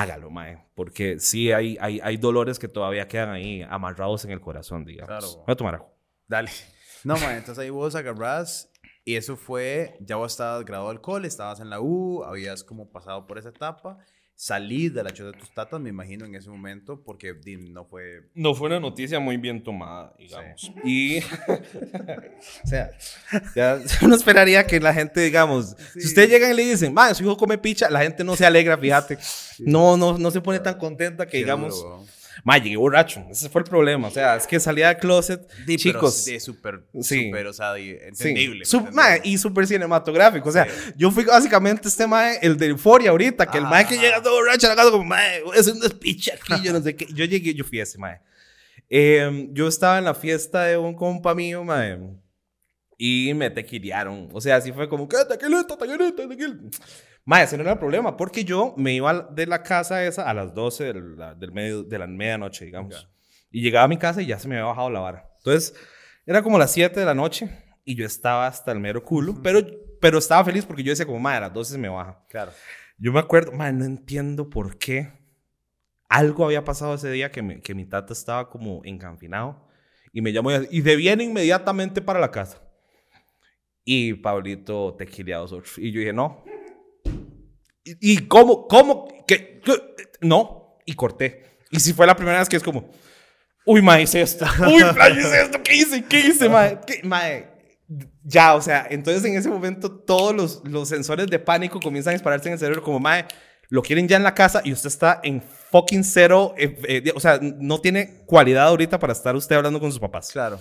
S2: hágalo, mae. Porque sí hay, hay, hay dolores que todavía quedan ahí amarrados en el corazón, digamos.
S1: Claro.
S2: Voy a tomar agua.
S1: Dale. No, man, entonces ahí vos agarrás y eso fue, ya vos estabas graduado de alcohol, estabas en la U, habías como pasado por esa etapa, salís de la choza de tus tatas, me imagino, en ese momento, porque no fue...
S2: No fue una noticia muy bien tomada, digamos. Y, o sea, ya uno esperaría que la gente, digamos, si ustedes llegan y le dicen, man, su hijo come picha, la gente no se alegra, fíjate. No, no, no se pone tan contenta que,
S1: Qué
S2: digamos,
S1: duro, weón.
S2: ma, llegué borracho. Ese fue el problema. O sea, es que salía del closet,
S1: pero
S2: chicos.
S1: De súper,
S2: Sí.
S1: súper, o sea, di-
S2: Sí.
S1: entendible.
S2: Sup-
S1: ¿me
S2: mae, y súper cinematográfico. O sea,
S1: Sí.
S2: yo fui básicamente este mae, el de Euforia ahorita, que el mae que llega todo borracho a la casa como, mae, es un despiche aquí, yo no sé qué. Yo llegué, yo fui ese mae. Eh, yo estaba en la fiesta de un compa mío, mae, y me tequilearon. O sea, así fue como, ¿qué? Tequilita, tequilita, tequila. Mae, ese no era el problema, porque yo me iba de la casa esa a las 12 de la, del medio, de la medianoche, digamos. Y llegaba a mi casa y ya se me había bajado la vara. Entonces, era como las 7 de la noche y yo estaba hasta el mero culo, pero, pero estaba feliz porque yo decía como, madre, a las 12 se me baja.
S1: Claro.
S2: Yo me acuerdo, madre, no entiendo por qué. Algo había pasado ese día que, me- que mi tata estaba como encanfinado y me llamó y, de viene inmediatamente para la casa. Y Pablito tequileado. Y yo dije, no. ¿Y, y cómo? ¿Cómo? ¿Qué? No. Y corté. Y si fue la primera vez que es como, uy, mae, hice esto. Uy, mae, hice esto. ¿Qué hice? ¿Qué hice, mae? ¿Qué? Mae, ya, o sea, entonces en ese momento todos los, los sensores de pánico comienzan a dispararse en el cerebro como, mae, lo quieren ya en la casa y usted está en fucking cero, eh, eh, o sea, no tiene cualidad ahorita para estar usted hablando con sus papás.
S1: Claro.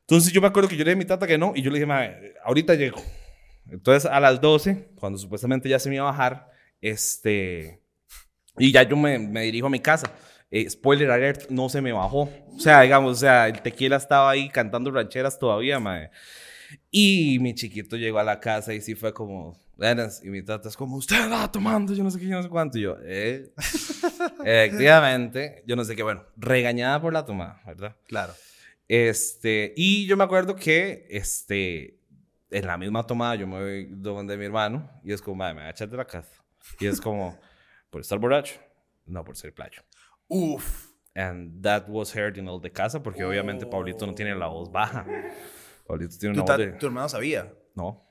S2: Entonces yo me acuerdo que yo le dije a mi tata que no y yo le dije, mae, ahorita llego. Entonces a las 12, cuando supuestamente ya se me iba a bajar, este, y ya yo me, me dirijo a mi casa. Eh, spoiler alert, no se me bajó. O sea, digamos, o sea, el tequila estaba ahí cantando rancheras todavía, mae. Y mi chiquito llegó a la casa y sí fue como, y mi tata es como, usted va tomando, yo no sé qué, yo no sé cuánto. Y yo, eh. Efectivamente, yo no sé qué, bueno, regañada por la tomada, ¿verdad?
S1: Claro.
S2: Este, y yo me acuerdo que, este, en la misma tomada yo me voy donde mi hermano y es como, madre, me voy a echar de la casa. Y es como, por estar borracho, no por ser playo.
S1: Uf.
S2: And that was heard in all de casa porque obviamente Pablito no tiene la voz baja. Pablito tiene una voz de...
S1: tu hermano sabía.
S2: No,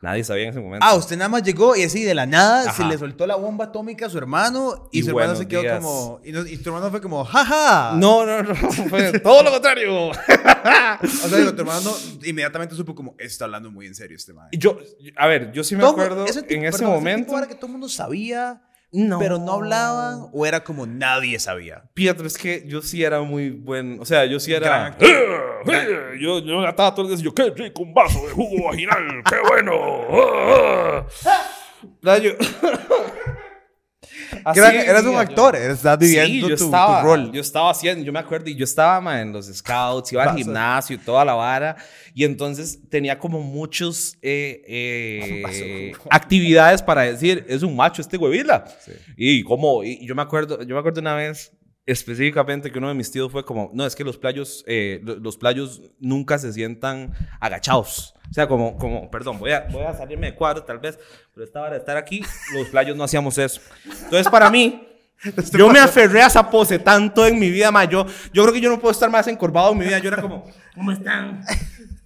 S2: nadie sabía en ese momento.
S1: Ah, usted nada más llegó y así de la nada se
S2: Ajá.
S1: le soltó la bomba atómica a su hermano y,
S2: Y
S1: su hermano se quedó
S2: días.
S1: como. Y, no- y tu hermano fue como, jaja.
S2: No, no, no, fue todo lo contrario.
S1: O sea, digo, tu hermano inmediatamente supo como, está hablando muy en serio este man.
S2: Y yo, a ver, yo sí me
S1: Todo-
S2: acuerdo
S1: ese tipo-
S2: en ese
S1: perdón,
S2: momento...
S1: tipo era que todo el mundo sabía,
S2: No.
S1: pero no hablaban, o era como nadie sabía.
S2: Pietro, es que yo sí era muy buen. O sea, yo sí era. Yo, yo ataba todo el día y yo, qué rico un vaso de jugo vaginal, qué bueno. ¡Ah! ¿Verdad? Yo- Así
S1: Era- eras un actor,
S2: yo.
S1: estás viviendo
S2: Sí, yo
S1: tu,
S2: estaba,
S1: tu rol.
S2: Yo estaba haciendo, yo me acuerdo, y yo estaba en los scouts, iba al gimnasio y toda la vara, y entonces tenía como muchos eh, eh, actividades para decir, es un macho este huevila. Y como, y yo me acuerdo, yo me acuerdo una vez específicamente que uno de mis tíos fue como, no, es que los playos, eh, lo- los playos nunca se sientan agachados. O sea, como, como, perdón, voy a, voy a salirme de cuadro tal vez, pero esta hora de estar aquí, los playos no hacíamos eso. Entonces, para mí, yo me aferré a esa pose tanto en mi vida, ma. Yo, yo creo que yo no puedo estar más encorvado en mi vida. Yo era como, ¿cómo están?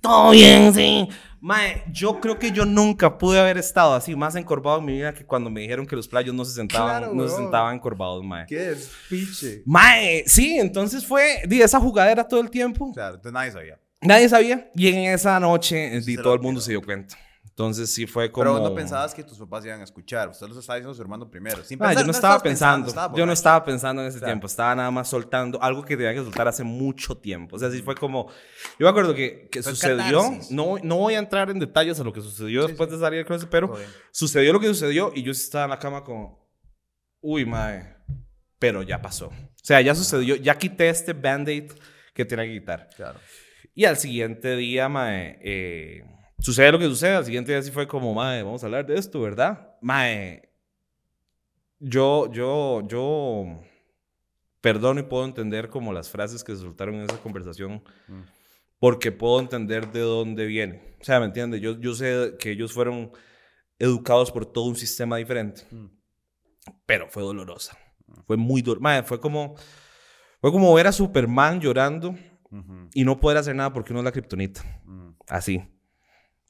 S2: Todo bien, sí. Mae, yo creo que yo nunca pude haber estado así más encorvado en mi vida que cuando me dijeron que los playos no se sentaban,
S1: Claro,
S2: no se sentaban encorvados, mae.
S1: ¿Qué es? Piche.
S2: Mae, sí, entonces fue, di, esa jugadera todo el tiempo.
S1: Claro, entonces nadie sabía.
S2: Nadie sabía. Y en esa noche,
S1: Se
S2: todo el mundo se dio cuenta. Entonces sí fue como...
S1: Pero no pensabas que tus papás iban a escuchar. Usted los estaba diciendo a su hermano primero. Sin
S2: Ah,
S1: pensar-
S2: yo no estaba
S1: estabas
S2: pensando.
S1: estaba
S2: yo no estaba pensando en ese tiempo. Estaba nada más soltando algo que tenía que soltar hace mucho tiempo. O sea, sí fue como. Yo me acuerdo que, que sucedió.
S1: catarsis.
S2: No, no voy a entrar en detalles a lo que sucedió
S1: Sí,
S2: después
S1: sí.
S2: de salir del closet, pero sucedió lo que sucedió y yo sí estaba en la cama como. Uy, mae. Pero ya pasó. O sea, ya sucedió. Ya quité este band-aid que tenía que quitar.
S1: Claro.
S2: Y al siguiente día, mae, eh, sucede lo que sucede. Al siguiente día sí fue como, mae, vamos a hablar de esto, ¿verdad? Mae, yo, yo, yo, perdono y puedo entender como las frases que se soltaron en esa conversación, porque puedo entender de dónde viene. O sea, ¿me entiendes? Yo, yo sé que ellos fueron educados por todo un sistema diferente, pero fue dolorosa. Fue muy dolorosa. Fue como, fue como ver a Superman llorando y no poder hacer nada porque uno es la kriptonita. Así.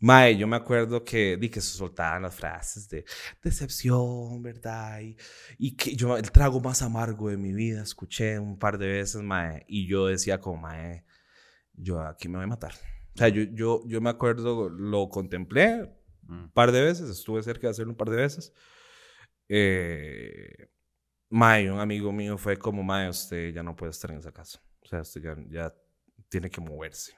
S2: Mae, yo me acuerdo que, di que se soltaban las frases de decepción, ¿verdad? Y, que yo, el trago más amargo de mi vida, escuché un par de veces, Mae, y yo decía como, Mae, yo aquí me voy a matar. O sea, yo, yo, yo me acuerdo, lo contemplé un par de veces, estuve cerca de hacerlo un par de veces. Eh, mae, un amigo mío fue como, Mae, usted ya no puede estar en esa casa. O sea, usted ya, ya tiene que moverse.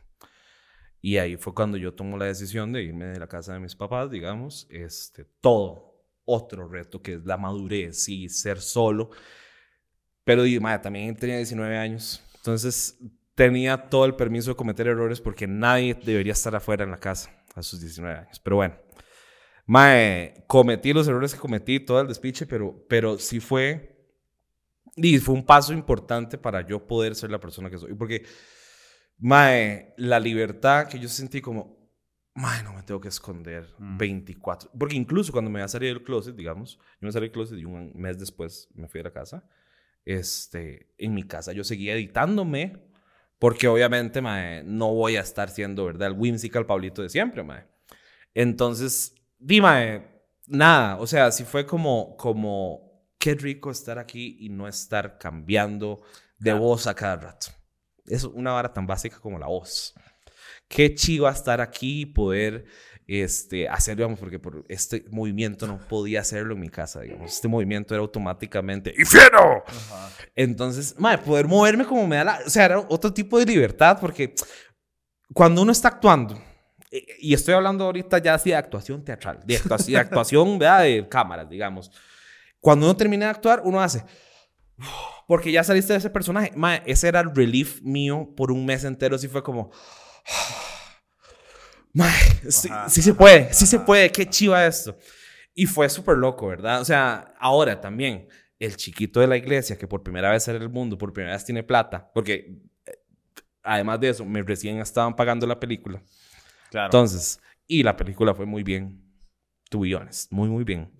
S2: Y ahí fue cuando yo tomo la decisión de irme de la casa de mis papás, digamos, este, todo otro reto que es la madurez y ser solo. Pero también tenía 19 años, entonces tenía todo el permiso de cometer errores porque nadie debería estar afuera en la casa a sus 19 años. Pero bueno, mae, cometí los errores que cometí, todo el despiche, pero, pero sí fue, y fue un paso importante para yo poder ser la persona que soy. Porque Mae, la libertad que yo sentí como, mae, no me tengo que esconder 24. Mm. Porque incluso cuando me iba a salir del closet, digamos, yo me salí del closet y un mes después me fui a la casa. Este, en mi casa yo seguía editándome porque obviamente, mae, no voy a estar siendo, ¿verdad? El whimsical Pablito de siempre, mae. Entonces, dime, nada, o sea, si fue como, como, qué rico estar aquí y no estar cambiando de voz a cada rato es una vara tan básica como la voz. Qué chido estar aquí y poder este, hacer, digamos, porque por este movimiento no podía hacerlo en mi casa, digamos. Este movimiento era automáticamente ¡Infiero! Entonces, madre, poder moverme como me da la... O sea, era otro tipo de libertad porque cuando uno está actuando, eh, y estoy hablando ahorita ya así de actuación teatral, de actuación, de, actuación, ¿verdad? de cámaras, digamos. Cuando uno termina de actuar, uno hace porque ya saliste de ese personaje. ese era el relief mío por un mes entero. Así fue como. sí, se puede, sí se puede, qué chiva esto. Y fue súper loco, ¿verdad? O sea, ahora también, el chiquito de la iglesia que por primera vez en el mundo, por primera vez tiene plata, porque eh, además de eso, me recién estaban pagando la película. Claro. Entonces, y la película fue muy bien, to be honest, muy, muy bien.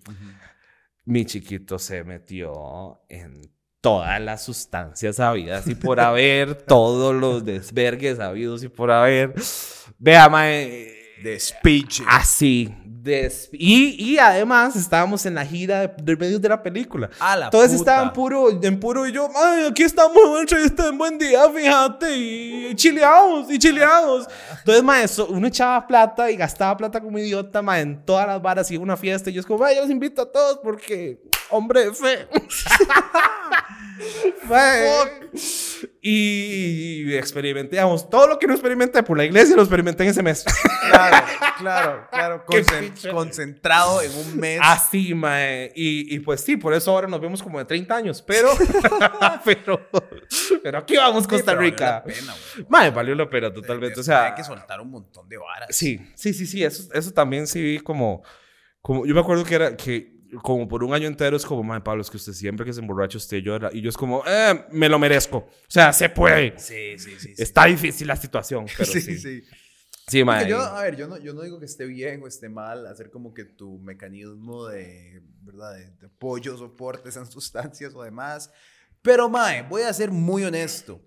S2: Mi chiquito se metió en todas las sustancias habidas y por haber, todos los desvergues habidos y por haber. Vea, mae.
S1: De speech.
S2: Así. Y, y, además estábamos en la gira de, medios de la película.
S1: A la
S2: Entonces estaban puro, en puro y yo, ay, aquí estamos en un buen día, fíjate, y chileados, y chileados. Entonces, mae, uno echaba plata y gastaba plata como idiota, mae, en todas las varas y una fiesta. Y yo es como, ay, yo los invito a todos porque, hombre, fe. y experimentamos todo lo que no experimenté por la iglesia, lo experimenté en ese mes.
S1: Claro, claro, claro. concentrado en un mes.
S2: Así, mae. Y, y, pues sí, por eso ahora nos vemos como de 30 años. Pero, pero, pero aquí vamos, Costa Rica. Valió la pena, mae, valió la pena totalmente. O sea,
S1: hay que soltar un montón de varas.
S2: Sí, sí, sí, sí. Eso, eso también sí vi como, como. Yo me acuerdo que era que como por un año entero es como, madre Pablo, es que usted siempre que se emborracha usted llora. Y yo es como, eh, me lo merezco. O sea, se puede.
S1: Sí, sí, sí.
S2: Está difícil la situación, pero sí.
S1: Sí, sí.
S2: Sí, madre.
S1: Yo, a ver, yo no, yo no digo que esté bien o esté mal hacer como que tu mecanismo de, ¿verdad? De, apoyo, soporte, esas sustancias o demás. Pero, mae, voy a ser muy honesto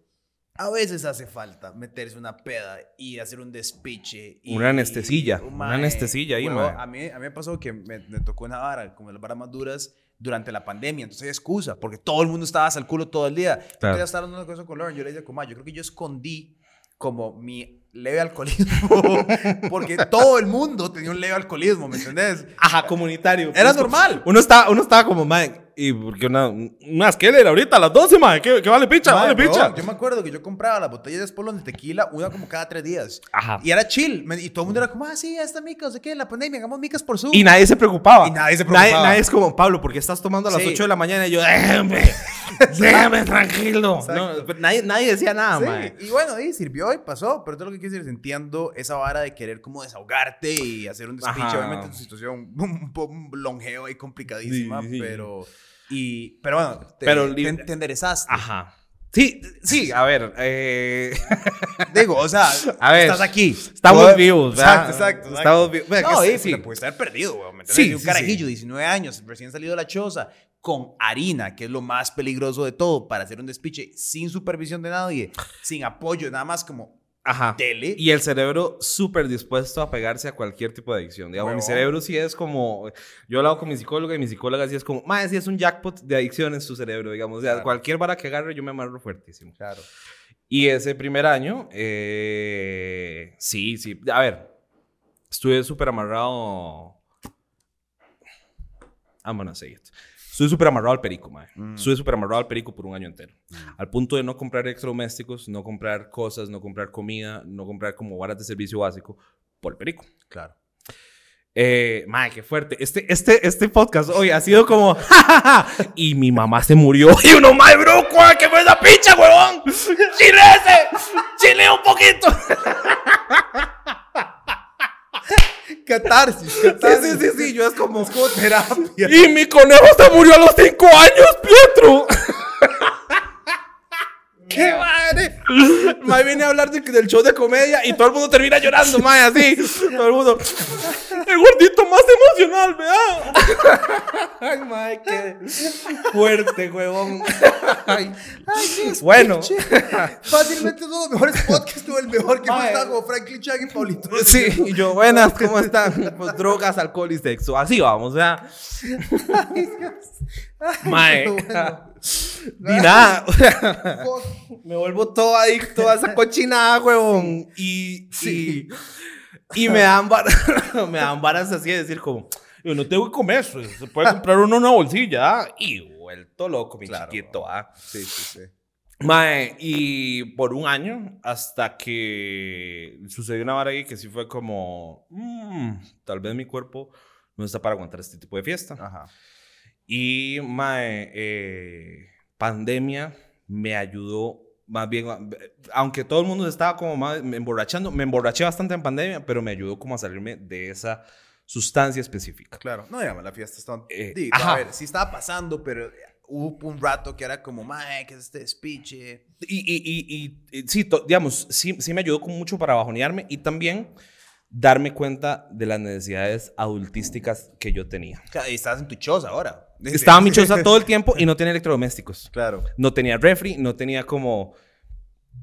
S1: a veces hace falta meterse una peda y hacer un despiche. Y,
S2: una anestesilla. una anestesilla ahí,
S1: A mí, a mí me pasó que me, tocó una vara, como las varas más duras, durante la pandemia. Entonces hay excusa, porque todo el mundo estaba hasta el culo todo el día. Claro. Yo estaba hablando una cosa con Lauren. Yo le dije, como, yo creo que yo escondí como mi leve alcoholismo, porque todo el mundo tenía un leve alcoholismo, ¿me entendés?
S2: Ajá, comunitario.
S1: Era normal.
S2: Uno estaba, uno estaba como, man, y porque una, una Skeller ahorita a las 12, madre, que, vale picha, vale picha.
S1: yo me acuerdo que yo compraba las botellas de Espolón de tequila una como cada tres días. Ajá. Y era chill. Y todo el mundo era como, ah, sí, esta mica, no sé qué, la pandemia, hagamos micas por Zoom.
S2: Y nadie se preocupaba.
S1: Y nadie se preocupaba.
S2: Nadie, es como, Pablo, porque estás tomando a las 8 de la mañana? Y yo, déjame, déjame tranquilo. No, nadie, nadie decía nada, sí.
S1: Y bueno, y sirvió y pasó. Pero todo lo que quiero decir, entiendo esa vara de querer como desahogarte y hacer un despiche. Obviamente tu situación un, un longeo y complicadísima, pero... Y, pero bueno, te, pero, te, enderezaste.
S2: Ajá. Sí, sí, a ver. Eh...
S1: Digo, o sea,
S2: A ver,
S1: estás aquí.
S2: Estamos
S1: Todo-
S2: vivos, ¿verdad?
S1: Exacto, exacto. exacto.
S2: Estamos vivos.
S1: No,
S2: que
S1: y
S2: sí.
S1: te puedes estar perdido, güey. ¿me
S2: Sí?
S1: Y un
S2: sí,
S1: carajillo, 19 años, recién salido de la choza, con harina, que es lo más peligroso de todo, para hacer un despiche sin supervisión de nadie, sin apoyo, nada más como
S2: Ajá.
S1: tele.
S2: Y el cerebro súper dispuesto a pegarse a cualquier tipo de adicción. Digamos, mi
S1: Huevón.
S2: cerebro sí es como. Yo hablado con mi psicóloga y mi psicóloga sí es como. Más, sí es un jackpot de adicciones su cerebro, digamos. O sea,
S1: Claro.
S2: cualquier vara que agarre, yo me amarro fuertísimo.
S1: Claro.
S2: Y ese primer año, eh, sí, sí. A ver, estuve súper amarrado. I'm gonna say it. Estuve súper amarrado al perico, mae.
S1: Mm.
S2: Estuve súper amarrado al perico por un año entero. Al punto de no comprar electrodomésticos, no comprar cosas, no comprar comida, no comprar como varas de servicio básico por el perico.
S1: Claro.
S2: Eh, mae, qué fuerte. Este, este, este podcast hoy ha sido como. "Ja, ja, ja", y mi mamá se murió. Y uno, mae, bro, ¿cuál- ¿qué fue esa pincha, huevón? ¡Chile ese! ¡Chile un poquito!
S1: Catarsis,
S2: Sí, sí, sí, sí. Yo es como.
S1: Es como terapia.
S2: Y mi conejo se murió a los cinco años, Pietro. ¡Qué madre! Mae viene a hablar de- del show de comedia y todo el mundo termina llorando, mae, así. Todo el mundo. El gordito más emocional, ¿verdad? Ay, mae, qué fuerte, huevón. Ay. Bueno.
S1: Fácilmente uno de los mejores podcasts, tuvo el mejor que
S2: Mae.
S1: como Franklin Chag y Paulito.
S2: Sí, y yo, buenas, ¿cómo están? Pues drogas, alcohol y sexo. Así vamos, o sea. Mae. Ni nada. me vuelvo todo adicto a esa cochinada, huevón. Y,
S1: Sí.
S2: y, y me dan varas, me dan varas así de decir como, yo no tengo que comer, se puede comprar uno una bolsilla. ¿ah? Y vuelto loco, mi
S1: Claro.
S2: chiquito. ¿ah?
S1: Sí, sí, sí.
S2: Mae, y por un año, hasta que sucedió una vara ahí que sí fue como, "Mm, tal vez mi cuerpo no está para aguantar este tipo de fiesta.
S1: Ajá.
S2: Y, mae, eh, pandemia me ayudó más bien, a- aunque todo el mundo se estaba como más emborrachando, me emborraché bastante en pandemia, pero me ayudó como a salirme de esa sustancia específica.
S1: Claro. No, digamos, la fiesta está...
S2: Eh,
S1: Digo, a ver, sí estaba pasando, pero hubo un rato que era como, mae, ¿qué es este despiche?
S2: Y, y, y, y- sí, digamos, sí, sí me ayudó con mucho para bajonearme y también darme cuenta de las necesidades adultísticas que yo tenía.
S1: Y estás en tu choza ahora.
S2: Estaba mi choza todo el tiempo y no tenía electrodomésticos.
S1: Claro.
S2: No tenía refri, no tenía como...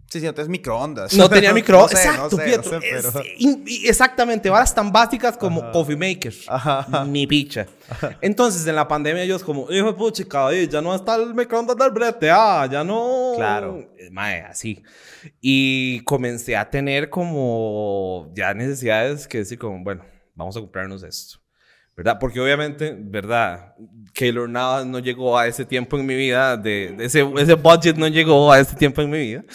S1: Sí, sí, no tienes microondas.
S2: No tenía micro...
S1: No sé,
S2: Exacto,
S1: no sé, no sé, pero-
S2: Es- exactamente, varas tan básicas como
S1: Ajá.
S2: coffee maker.
S1: Ajá.
S2: Ni picha. Entonces, en la pandemia, yo es como, hijo de puchica, ya no está el microondas del brete, ah, ya no.
S1: Claro.
S2: Eh, Mae, así. Y comencé a tener como ya necesidades que decir, como, bueno, vamos a comprarnos esto. ¿Verdad? Porque obviamente, ¿verdad? Keylor Navas no llegó a ese tiempo en mi vida, de, de ese, ese budget no llegó a ese tiempo en mi vida.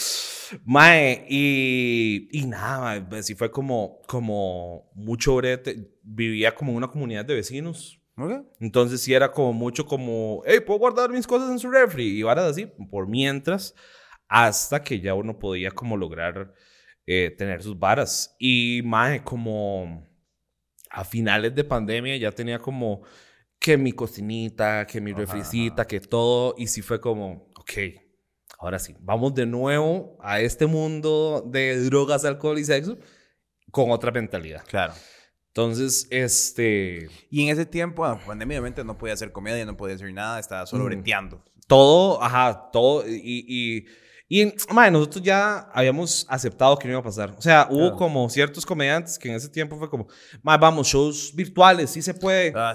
S2: Mae, y, y nada, mae, pues sí fue como, como mucho brete. Vivía como una comunidad de vecinos.
S1: Ok.
S2: Entonces sí era como mucho como, hey, puedo guardar mis cosas en su refri y varas así, por mientras, hasta que ya uno podía como lograr eh, tener sus varas. Y mae, como a finales de pandemia ya tenía como que mi cocinita, que mi refricita, que todo, y sí fue como, ok, ahora sí, vamos de nuevo a este mundo de drogas, alcohol y sexo con otra mentalidad.
S1: Claro.
S2: Entonces, este...
S1: Y en ese tiempo, ah, pandemia, obviamente no podía hacer comedia, no podía hacer nada, estaba solo
S2: Mm.
S1: breteando.
S2: Todo, ajá, todo. Y, y, y madre, nosotros ya habíamos aceptado que no iba a pasar. O sea, hubo
S1: Claro.
S2: como ciertos comediantes que en ese tiempo fue como, madre, vamos, shows virtuales, sí se puede.
S1: Ah.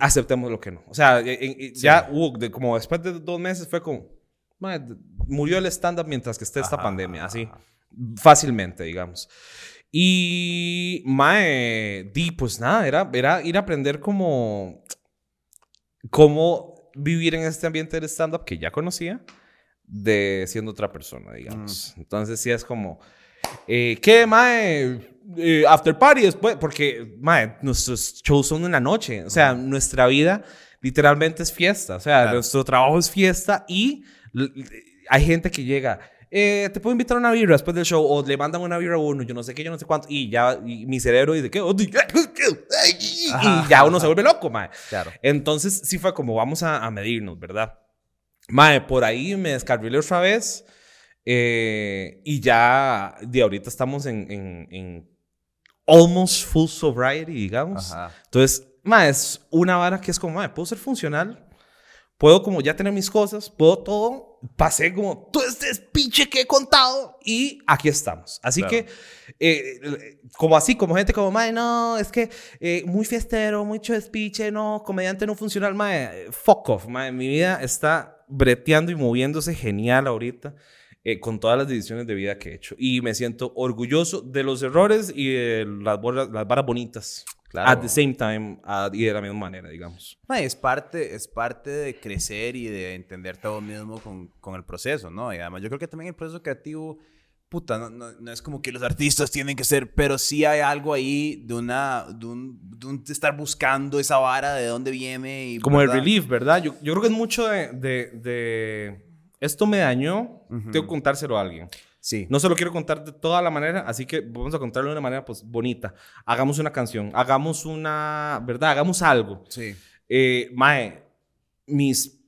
S2: Aceptemos lo que no. O sea, en- en- ya hubo, de- como después de dos meses fue como, madre, murió el stand-up mientras que esté esta
S1: Ajá,
S2: pandemia, así,
S1: ajá.
S2: fácilmente, digamos. Y, mae, di, pues nada, era, era ir a aprender como, cómo vivir en este ambiente del stand-up que ya conocía, de siendo otra persona, digamos. Entonces sí es como, eh, ¿qué, mae? Eh, after party después, porque, mae, nuestros shows son en la noche, o sea, nuestra vida literalmente es fiesta, o sea,
S1: Claro.
S2: nuestro trabajo es fiesta y hay gente que llega, eh, te puedo invitar a una birra después del show, o le mandan una birra a uno, yo no sé qué, yo no sé cuánto, y ya y mi cerebro dice, ¿qué? Y ya uno se vuelve loco, mae.
S1: Claro.
S2: Entonces sí fue como vamos a, a medirnos, ¿verdad? Mae, por ahí me descarrilé otra vez. eh, y ya, de ahorita estamos en, en, en almost full sobriety, digamos.
S1: Ajá.
S2: Entonces, mae, es una vara que es como, mae, puedo ser funcional. Puedo como ya tener mis cosas, puedo todo. Pasé como todo este pinche que he contado y aquí estamos. Así
S1: Claro.
S2: que, eh, como así, como gente como, mae, no, es que eh, muy fiestero, mucho despiche, no, comediante no funcional, mae, fuck off, mae. Mi vida está breteando y moviéndose genial ahorita eh, con todas las decisiones de vida que he hecho. Y me siento orgulloso de los errores y de las, las varas bonitas.
S1: Claro.
S2: At the same time ah, y de la misma manera, digamos.
S1: Es, parte, es parte de crecer y de entenderte a vos mismo con, con el proceso, ¿no? Y además yo creo que también el proceso creativo, puta, no, no- no es como que los artistas tienen que ser, pero sí hay algo ahí de una, de un, de un estar buscando esa vara de dónde viene y...
S2: Como el
S1: ¿verdad?
S2: relief, ¿verdad? Yo, yo creo que es mucho de, de, de, Esto me dañó, tengo que contárselo a alguien.
S1: Sí.
S2: No se lo quiero contar de toda la manera, así que vamos a contarlo de una manera pues bonita. Hagamos una canción, hagamos una, ¿verdad? Hagamos algo.
S1: Sí.
S2: Eh, mae, mis,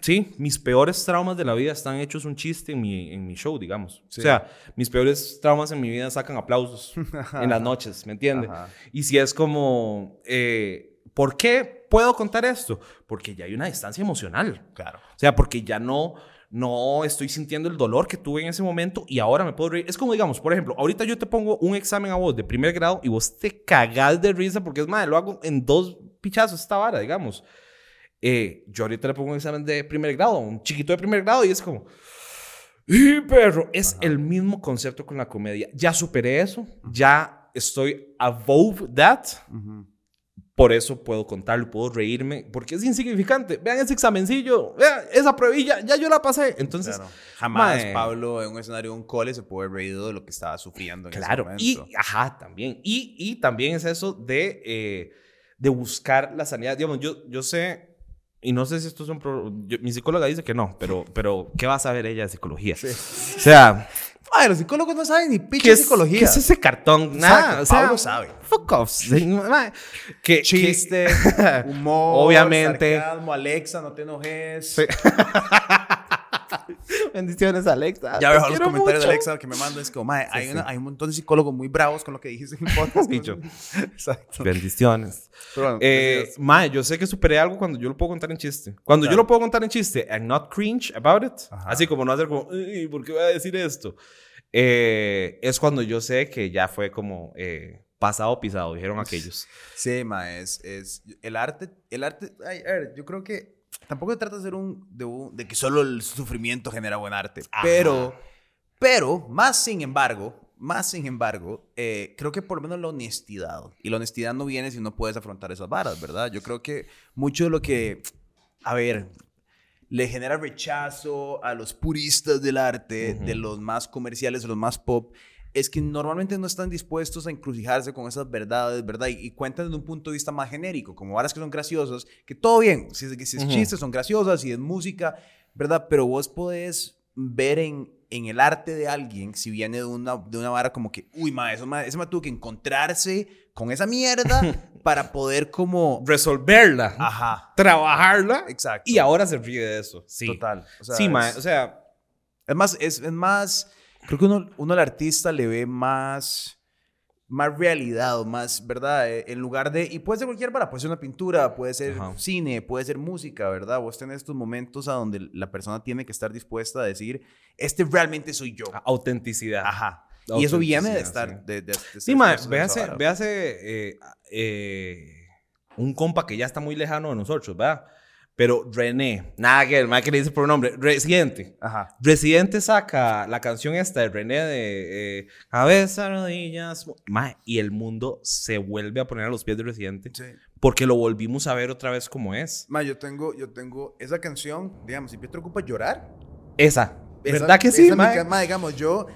S2: sí, mis peores traumas de la vida están hechos un chiste en mi, en mi show, digamos.
S1: Sí.
S2: O sea, mis peores traumas en mi vida sacan aplausos en las noches, ¿me entiendes? Y si es como, eh, ¿por qué puedo contar esto? Porque ya hay una distancia emocional.
S1: Claro.
S2: O sea, porque ya no, no estoy sintiendo el dolor que tuve en ese momento y ahora me puedo reír. Es como, digamos, por ejemplo, ahorita yo te pongo un examen a vos de primer grado y vos te cagás de risa porque es más, lo hago en dos pichazos esta vara, digamos. Eh, yo ahorita le pongo un examen de primer grado, un chiquito de primer grado y es como... ¡Y perro! Es el mismo concepto con la comedia. Ya superé eso, ya estoy above that. Por eso puedo contarlo, puedo reírme, porque es insignificante. Vean ese examencillo, vean esa pruebilla, ya yo la pasé. Entonces,
S1: Claro. Jamás
S2: mae.
S1: Pablo en un escenario de un cole se puede haber reído de lo que estaba sufriendo en
S2: claro.
S1: ese
S2: Y,
S1: momento.
S2: ajá, también. Y, y también es eso de, eh, de buscar la sanidad. Digamos, yo, yo sé, y no sé si esto es un... pro- yo- mi psicóloga dice que no, pero, pero ¿qué va a saber ella de psicología? O sea,
S1: Ay, los psicólogos no saben ni
S2: ¿qué
S1: pinche
S2: es,
S1: psicología.
S2: ¿qué es ese cartón? Nada, o sea,
S1: Pablo sabe.
S2: Fuck off. Que, que-
S1: Chiste, humor,
S2: Obviamente.
S1: sarcasmo, Alexa, no te enojes.
S2: Sí. Bendiciones, Alexa.
S1: Ya veo los comentarios
S2: mucho.
S1: de Alexa que me mandan. Es como, mae, hay,
S2: Sí,
S1: una-
S2: sí.
S1: hay un montón de psicólogos muy bravos con lo que dijiste en el podcast.
S2: Yo.
S1: Exacto.
S2: Bendiciones.
S1: Pero bueno,
S2: Eh, mae, yo sé que superé algo cuando yo lo puedo contar en chiste. Cuando yo
S1: Claro.
S2: lo puedo contar en chiste and not cringe about it,
S1: Ajá.
S2: así como no hacer como, "Ay, ¿por qué voy a decir esto? Eh, es cuando yo sé que ya fue como eh, pasado pisado, dijeron aquellos.
S1: Sí, ma, es, es el arte, el arte, ay, a ver, yo creo que tampoco se trata de ser un, de, un- de que solo el sufrimiento genera buen arte,
S2: Ajá.
S1: pero, pero, más sin embargo, más sin embargo, eh, creo que por lo menos la honestidad, y la honestidad no viene si no puedes afrontar esas varas, ¿verdad? Yo creo que mucho de lo que, a ver, le genera rechazo a los puristas del arte, de los más comerciales, de los más pop, es que normalmente no están dispuestos a encrucijarse con esas verdades, ¿verdad? Y, y cuentan desde un punto de vista más genérico, como varas que son graciosas, que todo bien, si es, si es
S2: Ujú.
S1: chistes son graciosas, si es música, ¿verdad? Pero vos podés ver en, en el arte de alguien, si viene de una, de una vara como que, uy, ma, eso, ma, ese ma tuvo que encontrarse con esa mierda para poder como...
S2: Resolverla,
S1: Ajá,
S2: trabajarla,
S1: exacto.
S2: y ahora se ríe de eso. Sí,
S1: Total. O sea,
S2: sí,
S1: es-
S2: o sea,
S1: Es más, es, es más, creo que uno, uno al artista le ve más, más realidad más, ¿verdad? Eh, En lugar de, y puede ser cualquier vara, puede ser una pintura, puede ser
S2: Ajá.
S1: cine, puede ser música, ¿verdad? Vos tenés estos momentos a donde la persona tiene que estar dispuesta a decir, este realmente soy yo.
S2: autenticidad.
S1: Ajá. Y eso viene de estar,
S2: Autenticidad,
S1: de, de, de
S2: Sí,
S1: ser
S2: mae,
S1: expuesto a esa
S2: véase, véase eh, eh, un compa que ya está muy lejano de nosotros, ¿verdad? Pero René, nada que el que le dice por nombre, Residente.
S1: Ajá.
S2: Residente saca la canción esta de René de eh, Cabeza, rodillas, mae, y el mundo se vuelve a poner a los pies de Residente
S1: Sí.
S2: porque lo volvimos a ver otra vez como es.
S1: Ma, yo tengo, yo tengo esa canción, digamos, si Pietro ocupa llorar,
S2: Esa,
S1: Esa-
S2: ¿verdad que sí,
S1: esa mi ca- ma, digamos, yo,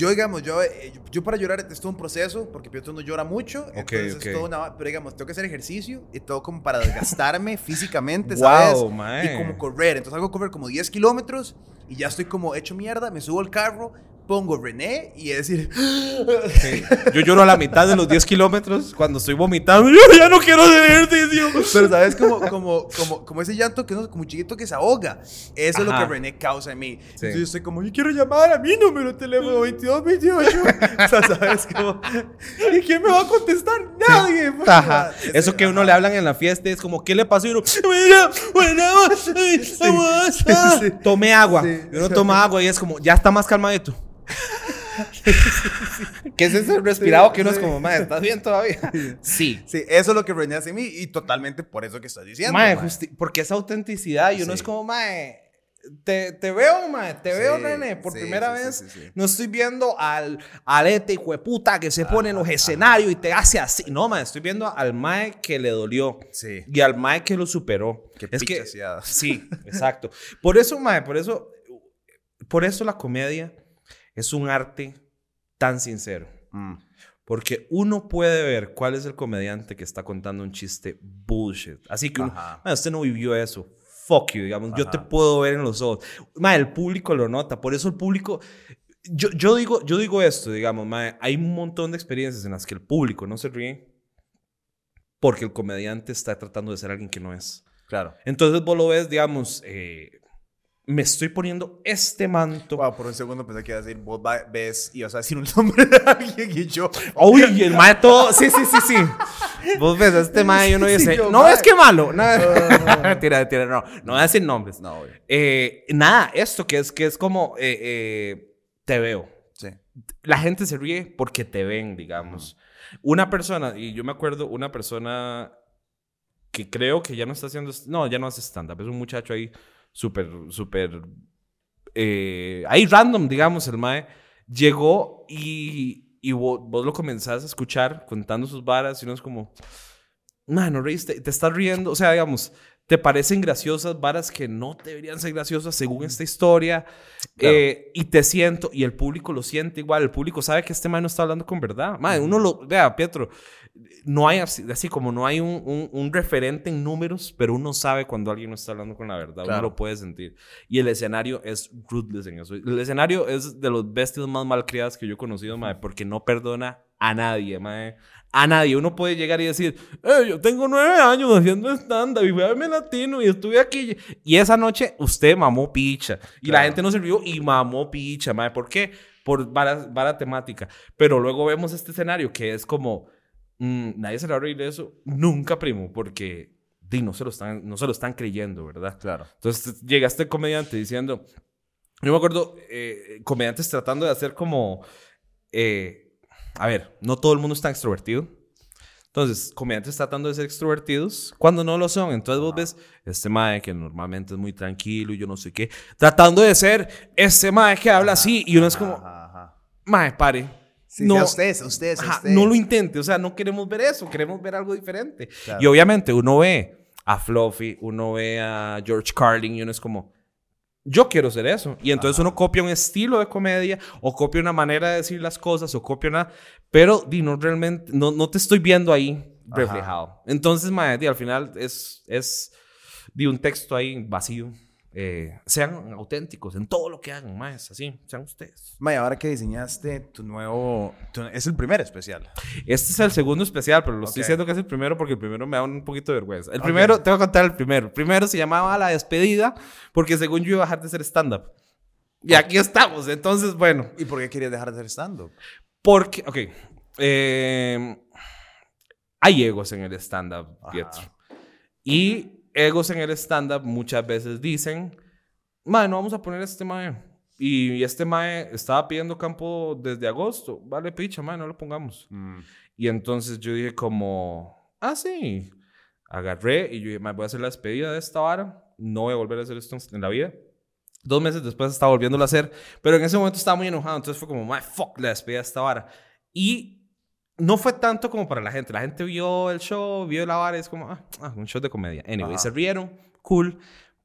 S1: yo, digamos, yo, eh, yo, para llorar es todo un proceso, porque Pietro no llora mucho, entonces
S2: ok.
S1: es todo una, pero digamos, tengo que hacer ejercicio y todo como para desgastarme físicamente, ¿sabes?
S2: Wow.
S1: Y como correr, entonces hago correr como 10 kilómetros y ya estoy como hecho mierda, me subo al carro, pongo René y decir,
S2: Yo lloro a la mitad de los 10 kilómetros cuando estoy vomitando. Yo ya no quiero hacer ejercicio.
S1: pero sabes como, como, como, como ese llanto que no, como chiquito que se ahoga. Eso es lo
S2: Ajá.
S1: que René causa en mí.
S2: Sí.
S1: Entonces yo estoy como, yo quiero llamar a mi número de teléfono 2228. o sea, sabes como, ¿y quién me va a contestar? Nadie. pues,
S2: Ajá.
S1: Ese-
S2: Eso que uno le hablan en la fiesta es como, ¿qué le pasó? Y uno, "Mira, ah".
S1: sí.
S2: Tome agua.
S1: Sí.
S2: Y uno toma agua y es como, ya está más calmadito. ¿Qué es ese respirado que uno es
S1: Sí.
S2: como, madre, ¿estás bien todavía? Sí.
S1: Sí, eso es lo que René hace en mí y totalmente por eso que estás diciendo.
S2: Justi- porque esa autenticidad y uno
S1: Sí.
S2: es como, mae, te, te veo, mae, te veo,
S1: Sí,
S2: René, por
S1: sí,
S2: primera
S1: sí,
S2: vez.
S1: sí, sí, sí.
S2: No estoy viendo al, al este hijo de puta que se pone en los escenarios y te hace así. No, mae, estoy viendo al mae que le dolió.
S1: Sí.
S2: Y al mae que lo superó.
S1: Qué
S2: es que. Sí, exacto. Por eso, mae, por eso, por eso la comedia es un arte tan sincero.
S1: Mm.
S2: Porque uno puede ver cuál es el comediante que está contando un chiste bullshit. Así que uno,
S1: Ajá.
S2: "Ma, usted no vivió eso. Fuck you, digamos. Yo te
S1: Ajá.
S2: puedo ver en los ojos. Ma, el público lo nota. Por eso el público... Yo, yo, digo, yo digo esto, digamos, ma, hay un montón de experiencias en las que el público no se ríe porque el comediante está tratando de ser alguien que no es.
S1: Claro.
S2: Entonces vos lo ves, digamos, eh, me estoy poniendo este manto.
S1: Wow, por un segundo pensé que iba a decir, vos ves y vas a decir un nombre de alguien y yo.
S2: Uy, y el mae todo. Sí, sí, sí, sí. Vos ves a este mae y uno
S1: Sí,
S2: dice,
S1: yo,
S2: no
S1: mae.
S2: es que malo. No, mentira, mentira, no. No voy a decir nombres.
S1: No.
S2: Eh, nada, esto que es, que es como, eh, eh, te veo.
S1: Sí.
S2: La gente se ríe porque te ven, digamos. Una persona, y yo me acuerdo, una persona que creo que ya no está haciendo, no, ya no hace stand-up, es un muchacho ahí súper, súper, eh, ahí random, digamos, el mae, llegó y, y vos, lo comenzás a escuchar contando sus varas y uno es como, man, no reíste, te estás riendo, o sea, digamos, te parecen graciosas varas que no deberían ser graciosas según esta historia.
S1: Claro.
S2: eh, y te siento, y el público lo siente igual. El público sabe que este man no está hablando con verdad. Man, uno lo. Vea, Pietro, no hay así, así como no hay un, un- un referente en números, pero uno sabe cuando alguien no está hablando con la verdad. Uno
S1: Claro.
S2: lo puede sentir. Y el escenario es ruthless en eso. El escenario es de los bestias más malcriadas que yo he conocido, mae, porque no perdona a nadie, mae. A nadie. Uno puede llegar y decir, "Eh, yo tengo nueve años haciendo stand-up y fui a verme latino y estuve aquí. Y esa noche usted mamó picha. Y la
S1: Claro.
S2: gente no se rió y mamó picha, mae. ¿Por qué? Por vara, vara temática. Pero luego vemos este escenario que es como, mm, nadie se le va a reír de eso. Nunca, primo, porque di, no, se lo están, no se lo están creyendo, ¿verdad?
S1: Claro.
S2: Entonces llega este comediante diciendo, yo me acuerdo, eh, comediantes tratando de hacer como, eh, a ver, no todo el mundo está extrovertido. Entonces, comediantes tratando de ser extrovertidos cuando no lo son. Entonces vos ves este mae que normalmente es muy tranquilo y yo no sé qué, tratando de ser este mae que habla así y uno es como,
S1: Ajá, ajá.
S2: mae, pare.
S1: Sí,
S2: no,
S1: sea usted, sea usted, sea
S2: Ajá,
S1: usted.
S2: no lo intente, o sea, no queremos ver eso, queremos ver algo diferente.
S1: Claro.
S2: Y obviamente uno ve a Fluffy, uno ve a George Carlin y uno es como, yo quiero ser eso. Y entonces uno copia un estilo de comedia o copia una manera de decir las cosas o copia una... Pero, di, no realmente, no, no te estoy viendo ahí
S1: Ajá.
S2: reflejado. Entonces, mae, di, al final es, es, di, un texto ahí vacío. Eh, sean auténticos en todo lo que hagan, más así, sean ustedes.
S1: May, ahora que diseñaste tu nuevo... tu- es el primer especial.
S2: Este es el segundo especial, pero lo estoy
S1: Ok.
S2: diciendo que es el primero porque el primero me da un poquito de vergüenza. El primero, te voy a contar el primero. El primero se llamaba La Despedida porque según yo iba a dejar de ser stand-up. Y aquí estamos. Entonces, bueno,
S1: ¿Y por qué querías dejar de hacer stand-up?
S2: porque, ok, eh, hay egos en el stand-up. Pietro. Y egos en el stand-up muchas veces dicen, mae, no vamos a poner a este mae. Y este mae estaba pidiendo campo desde agosto. Vale, picha, mae, no lo pongamos.
S1: Mm,
S2: Y entonces yo dije como, ah, sí. Agarré y yo dije, "Ma, voy a hacer la despedida de esta vara. No voy a volver a hacer esto en la vida. Dos meses después estaba volviéndolo a hacer. Pero en ese momento estaba muy enojado. Entonces fue como, my fuck, la despedida de esta vara. Y no fue tanto como para la gente. La gente vio el show, vio la vara es como, ah, ah, un show de comedia. Anyway,
S1: Ajá.
S2: se rieron, cool.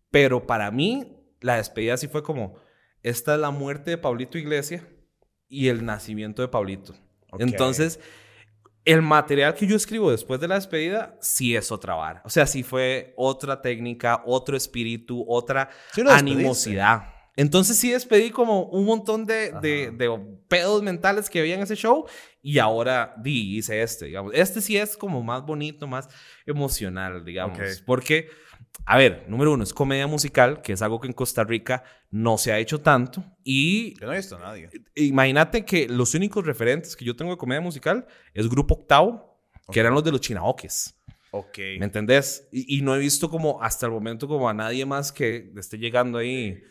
S2: Pero para mí, la despedida sí fue como, esta es la muerte de Pablito Iglesias y el nacimiento de Pablito. Entonces, el material que yo escribo después de la despedida sí es otra vara. O sea, sí fue otra técnica, otro espíritu, otra
S1: Sí
S2: animosidad. Entonces sí despedí como un montón de, de, de, pedos mentales que había en ese show y ahora di, hice este, digamos. Este sí es como más bonito, más emocional, digamos. Porque, a ver, número uno, es comedia musical, que es algo que en Costa Rica no se ha hecho tanto. Y...
S1: Yo no he visto a nadie.
S2: Imagínate que los únicos referentes que yo tengo de comedia musical es Grupo Octavo, que eran los de los chinaoques.
S1: Ok.
S2: ¿Me entendés? Y, y no he visto como hasta el momento como a nadie más que esté llegando ahí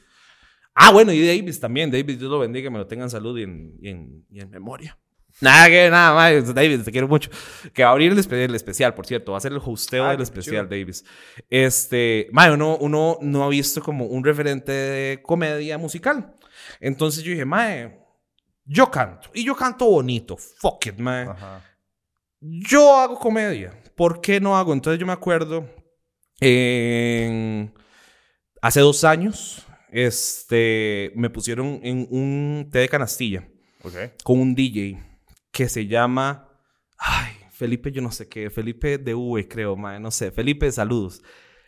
S2: Ah, bueno, y Davis también. Davis, Dios lo bendiga, me lo tengan salud y en, y en, memoria. Nada que nada más, Davis, te quiero mucho. Que va a abrir el, especial, por cierto, va a ser el hosteo ah, del especial, Davis. Este, mae, uno, uno no ha visto como un referente de comedia musical. Entonces yo dije, mae, yo canto. Y yo canto bonito. Fuck it, mae. Yo hago comedia. ¿Por qué no hago? Entonces yo me acuerdo en... hace dos años este, me pusieron en un té de canastilla con un DJ que se llama, ay, Felipe, yo no sé qué, Felipe de V, creo, no sé, Felipe, saludos.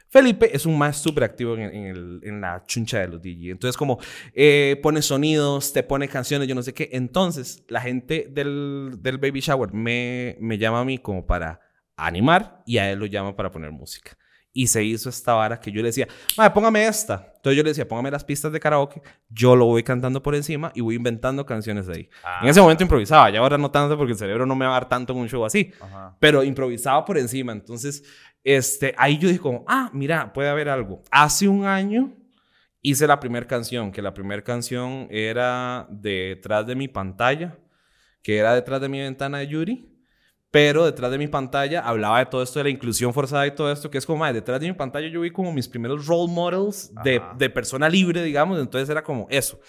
S2: Felipe es un más súper activo en, la chuncha de los DJ. Entonces, como eh, pone sonidos, te pone canciones, yo no sé qué. Entonces, la gente del, del baby shower me, me llama a mí como para animar y a él lo llama para poner música y se hizo esta vara que yo le decía, madre, póngame esta. Entonces yo le decía, póngame las pistas de karaoke, yo lo voy cantando por encima y voy inventando canciones de ahí. En ese momento improvisaba, ya ahora no tanto porque el cerebro no me va a dar tanto en un show así, pero improvisaba por encima. Entonces, este, ahí yo dije como, ah, mira, puede haber algo. Hace un año hice la primera canción, que la primera canción era detrás de mi pantalla, que era detrás de mi ventana de Yuri pero detrás de mi pantalla hablaba de todo esto de la inclusión forzada y todo esto, que es como, detrás de mi pantalla yo vi como mis primeros role models de, de, persona libre, digamos, entonces era como eso.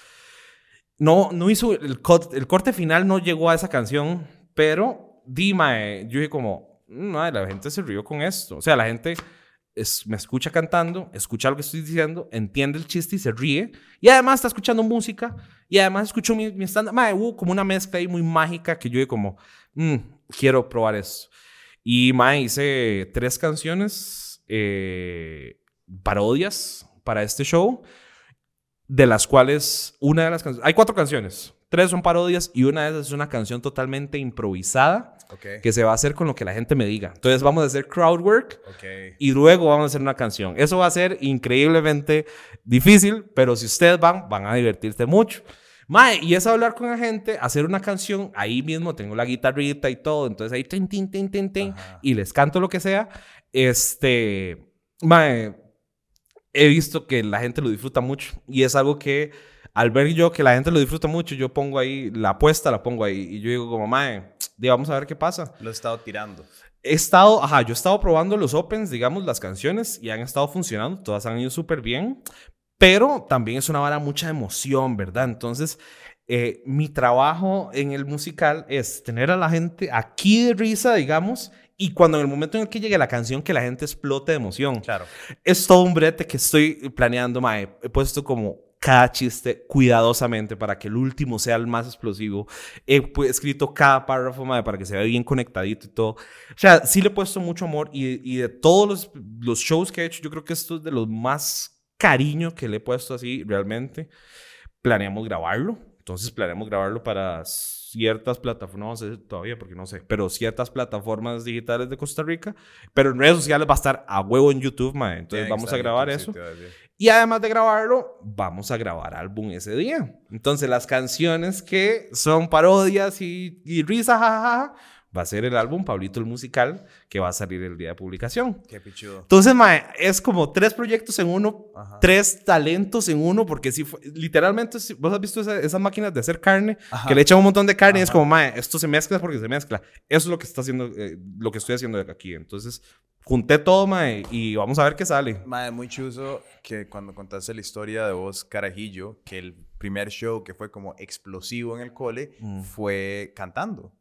S2: No, no hizo, el, el corte final no llegó a esa canción, pero Dima, yo dije como, mm, no, la gente se rió con esto, o sea, la gente... Es, me escucha cantando, escucha lo que estoy diciendo, entiende el chiste y se ríe. Y además está escuchando música. Y además escucho mi, mi stand hubo como una mezcla ahí muy mágica que yo dije como, mm, quiero probar eso. Y mae, hice tres canciones, eh, parodias para este show, de las cuales una de las canciones, hay cuatro canciones, tres son parodias y una de esas es una canción totalmente improvisada que se va a hacer con lo que la gente me diga. Entonces vamos a hacer crowd work y luego vamos a hacer una canción. Eso va a ser increíblemente difícil, pero si ustedes van, van a divertirse mucho. Mae, y es hablar con la gente, hacer una canción, ahí mismo tengo la guitarrita y todo, entonces ahí tin, tin, tin, tin, tin, y les canto lo que sea. Este, mae, he visto que la gente lo disfruta mucho y es algo que al ver yo que la gente lo disfruta mucho, yo pongo ahí la apuesta, la pongo ahí y yo digo como, mae, vamos a ver qué pasa.
S1: Lo he estado tirando.
S2: He estado, ajá, yo he estado probando los opens, digamos, las canciones y han estado funcionando, todas han ido súper bien, pero también es una vara mucha emoción, ¿verdad? Entonces, eh, mi trabajo en el musical es tener a la gente aquí de risa, digamos, y cuando en el momento en el que llegue la canción, que la gente explote de emoción.
S1: Claro.
S2: Es todo un brete que estoy planeando, mae. He puesto como cada chiste cuidadosamente para que el último sea el más explosivo. He escrito cada párrafo mae, para que se vea bien conectadito y todo. O sea, sí le he puesto mucho amor y, y de todos los, los shows que he hecho, yo creo que esto es de los más cariño que le he puesto así realmente. Planeamos grabarlo. Entonces planeamos grabarlo para ciertas plataformas, no sé todavía porque no sé, pero ciertas plataformas digitales de Costa Rica. Pero en redes sociales va a estar a huevo en YouTube, mae. Entonces vamos a grabar eso. y además de grabarlo, vamos a grabar álbum ese día. Entonces las canciones que son parodias y, y risa, jajaja va a ser el álbum Pablito el Musical que va a salir el día de publicación.
S1: Qué pichudo.
S2: Entonces, mae, es como tres proyectos en uno, tres talentos en uno, porque si fue, literalmente, vos has visto esas máquinas de hacer carne, que le echan un montón de carne y es como, mae, esto se mezcla porque se mezcla. Eso es lo que está haciendo, eh, lo que estoy haciendo aquí. Entonces, junté todo, mae, y vamos a ver qué sale.
S1: Mae, muy chuzo que cuando contaste la historia de vos, Carajillo, que el primer show que fue como explosivo en el cole mm. fue cantando.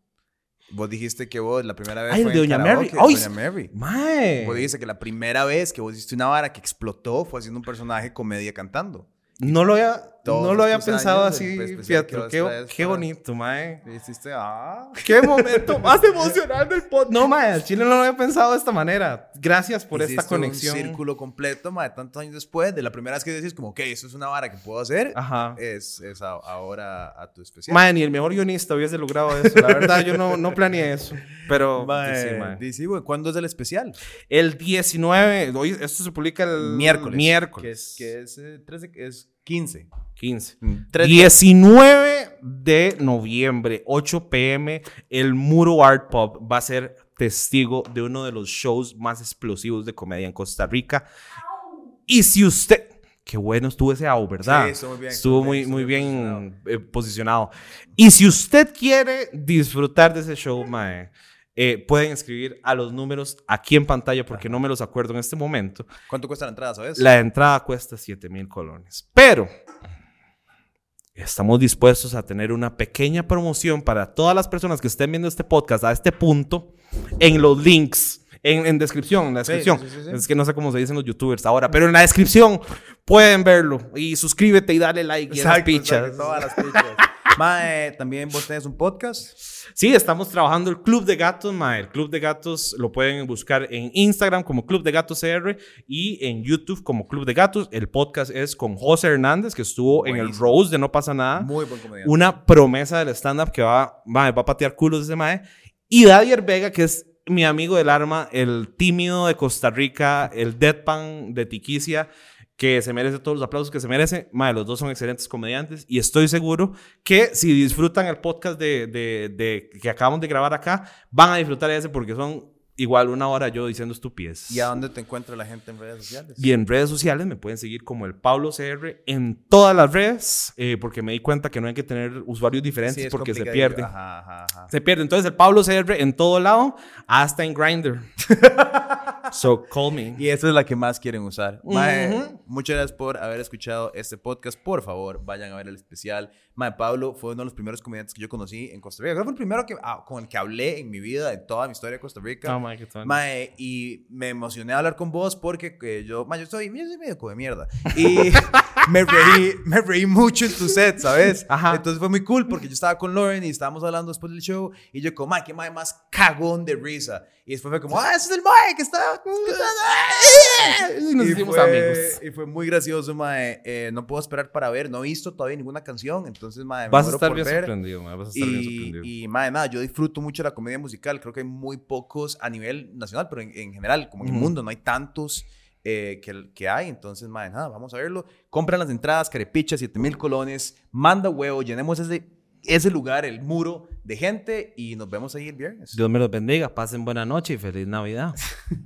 S1: Vos dijiste que vos la primera vez
S2: Ay,
S1: fue
S2: de Doña Mary.
S1: Ay, Doña Mary.
S2: Mae.
S1: Vos dijiste que la primera vez que vos hiciste una vara que explotó fue haciendo un personaje comedia cantando.
S2: No lo había...
S1: todos
S2: no lo había pensado así,
S1: vos
S2: Qué,
S1: traes
S2: qué bonito, mae.
S1: Hiciste, ah.
S2: Qué momento más emocional del pod. No, mae, al Chile no lo había pensado de esta manera. Gracias por esta
S1: Hiciste
S2: conexión.
S1: Un círculo completo, ma, de tantos años después, de la primera vez que decís como, ok, eso es una vara que puedo hacer,
S2: Ajá.
S1: es, es a- ahora a tu especial.
S2: Mae, ni el mejor guionista hubiese logrado eso. La verdad, yo no, no planeé eso. Pero
S1: Ma,
S2: sí, mae.
S1: sí, güey, ¿cuándo es el especial?
S2: el 19, hoy esto se publica el
S1: Miércoles.
S2: Miércoles.
S1: Que es, que es, eh, 13, es 15.
S2: 15.
S1: Mm,
S2: 19 de noviembre, 8 pm, el Muro Art Pub va a ser testigo de uno de los shows más explosivos de comedia en Costa Rica. Y si usted... Qué bueno estuvo ese AU, ¿verdad?
S1: Sí, estuvo muy bien,
S2: Estuvo muy,
S1: bien,
S2: muy bien eh, posicionado. Y si usted quiere disfrutar de ese show, mae, eh, pueden escribir a los números aquí en pantalla porque no me los acuerdo en este momento.
S1: ¿Cuánto cuesta la entrada, sabes?
S2: La entrada cuesta 7 mil colones. Pero estamos dispuestos a tener una pequeña promoción para todas las personas que estén viendo este podcast a este punto en los links. En, en descripción, en la descripción.
S1: sí, sí, sí.
S2: Es que no sé cómo se dicen los youtubers ahora, pero en la descripción pueden verlo. Y suscríbete y dale like y esas pichas.
S1: exacto, todas las pichas. Mae, también vos tenés un podcast.
S2: Sí, estamos trabajando el Club de Gatos, mae. El Club de Gatos lo pueden buscar en Instagram como Club de Gatos CR y en YouTube como Club de Gatos. El podcast es con José Hernández, que estuvo en el. Rose de No Pasa Nada.
S1: Muy buen comediante.
S2: Una promesa del stand-up que va, mae, va a patear culos ese mae. Y Dadier Vega, que es mi amigo del arma, el tímido de Costa Rica, el deadpan de Tiquicia, que se merece todos los aplausos que se merece. Mae, los dos son excelentes comediantes y estoy seguro que si disfrutan el podcast de, de- de- que acabamos de grabar acá, van a disfrutar ese porque son igual una hora yo diciendo estupidez.
S1: ¿Y a dónde te encuentra la gente en redes sociales?
S2: Y en redes sociales me pueden seguir como el Pablo CR en todas las redes, eh, porque me di cuenta que no hay que tener usuarios diferentes
S1: Sí,
S2: porque se pierde.
S1: Ajá, ajá, ajá.
S2: Se pierde. Entonces el Pablo CR en todo lado, hasta en Grindr. so call me.
S1: Y esa es la que más quieren usar. Mae,
S2: Ujú.
S1: muchas gracias por haber escuchado este podcast. Por favor, vayan a ver el especial. Mae, Pablo fue uno de los primeros comediantes que yo conocí en Costa Rica. Creo que fue el primero que, ah, con el que hablé en mi vida, de toda mi historia de Costa Rica.
S2: Oh, my, qué.
S1: Mae, y me emocioné a hablar con vos porque que yo, mae, yo soy, yo soy medio de mierda. Y me reí, me reí mucho en tu set, ¿sabes?
S2: Ajá.
S1: Entonces fue muy cool porque yo estaba con Lauren y estábamos hablando después del show y yo como, mae, qué mae más cagón de risa. Y después fue como, ah, ese es el mae que está...
S2: Y nos hicimos
S1: fue,
S2: amigos.
S1: Y fue muy gracioso, mae. Eh, no puedo esperar para ver, no he visto todavía ninguna canción, entonces, mae, me
S2: Vas a estar
S1: por
S2: bien
S1: ver.
S2: sorprendido, mae, Vas a estar bien
S1: Y,
S2: sorprendido.
S1: y madre, nada, yo disfruto mucho la comedia musical. Creo que hay muy pocos a nivel nacional, pero en, en general, como en el
S2: Ujú.
S1: mundo, no hay tantos eh, que, que hay. Entonces, madre, nada, vamos a verlo. Compran las entradas, carepicha, 7 mil colones. Manda huevo, llenemos ese, ese lugar, el muro de gente y nos vemos ahí el viernes.
S2: Dios me los bendiga. Pasen buena noche y feliz Navidad.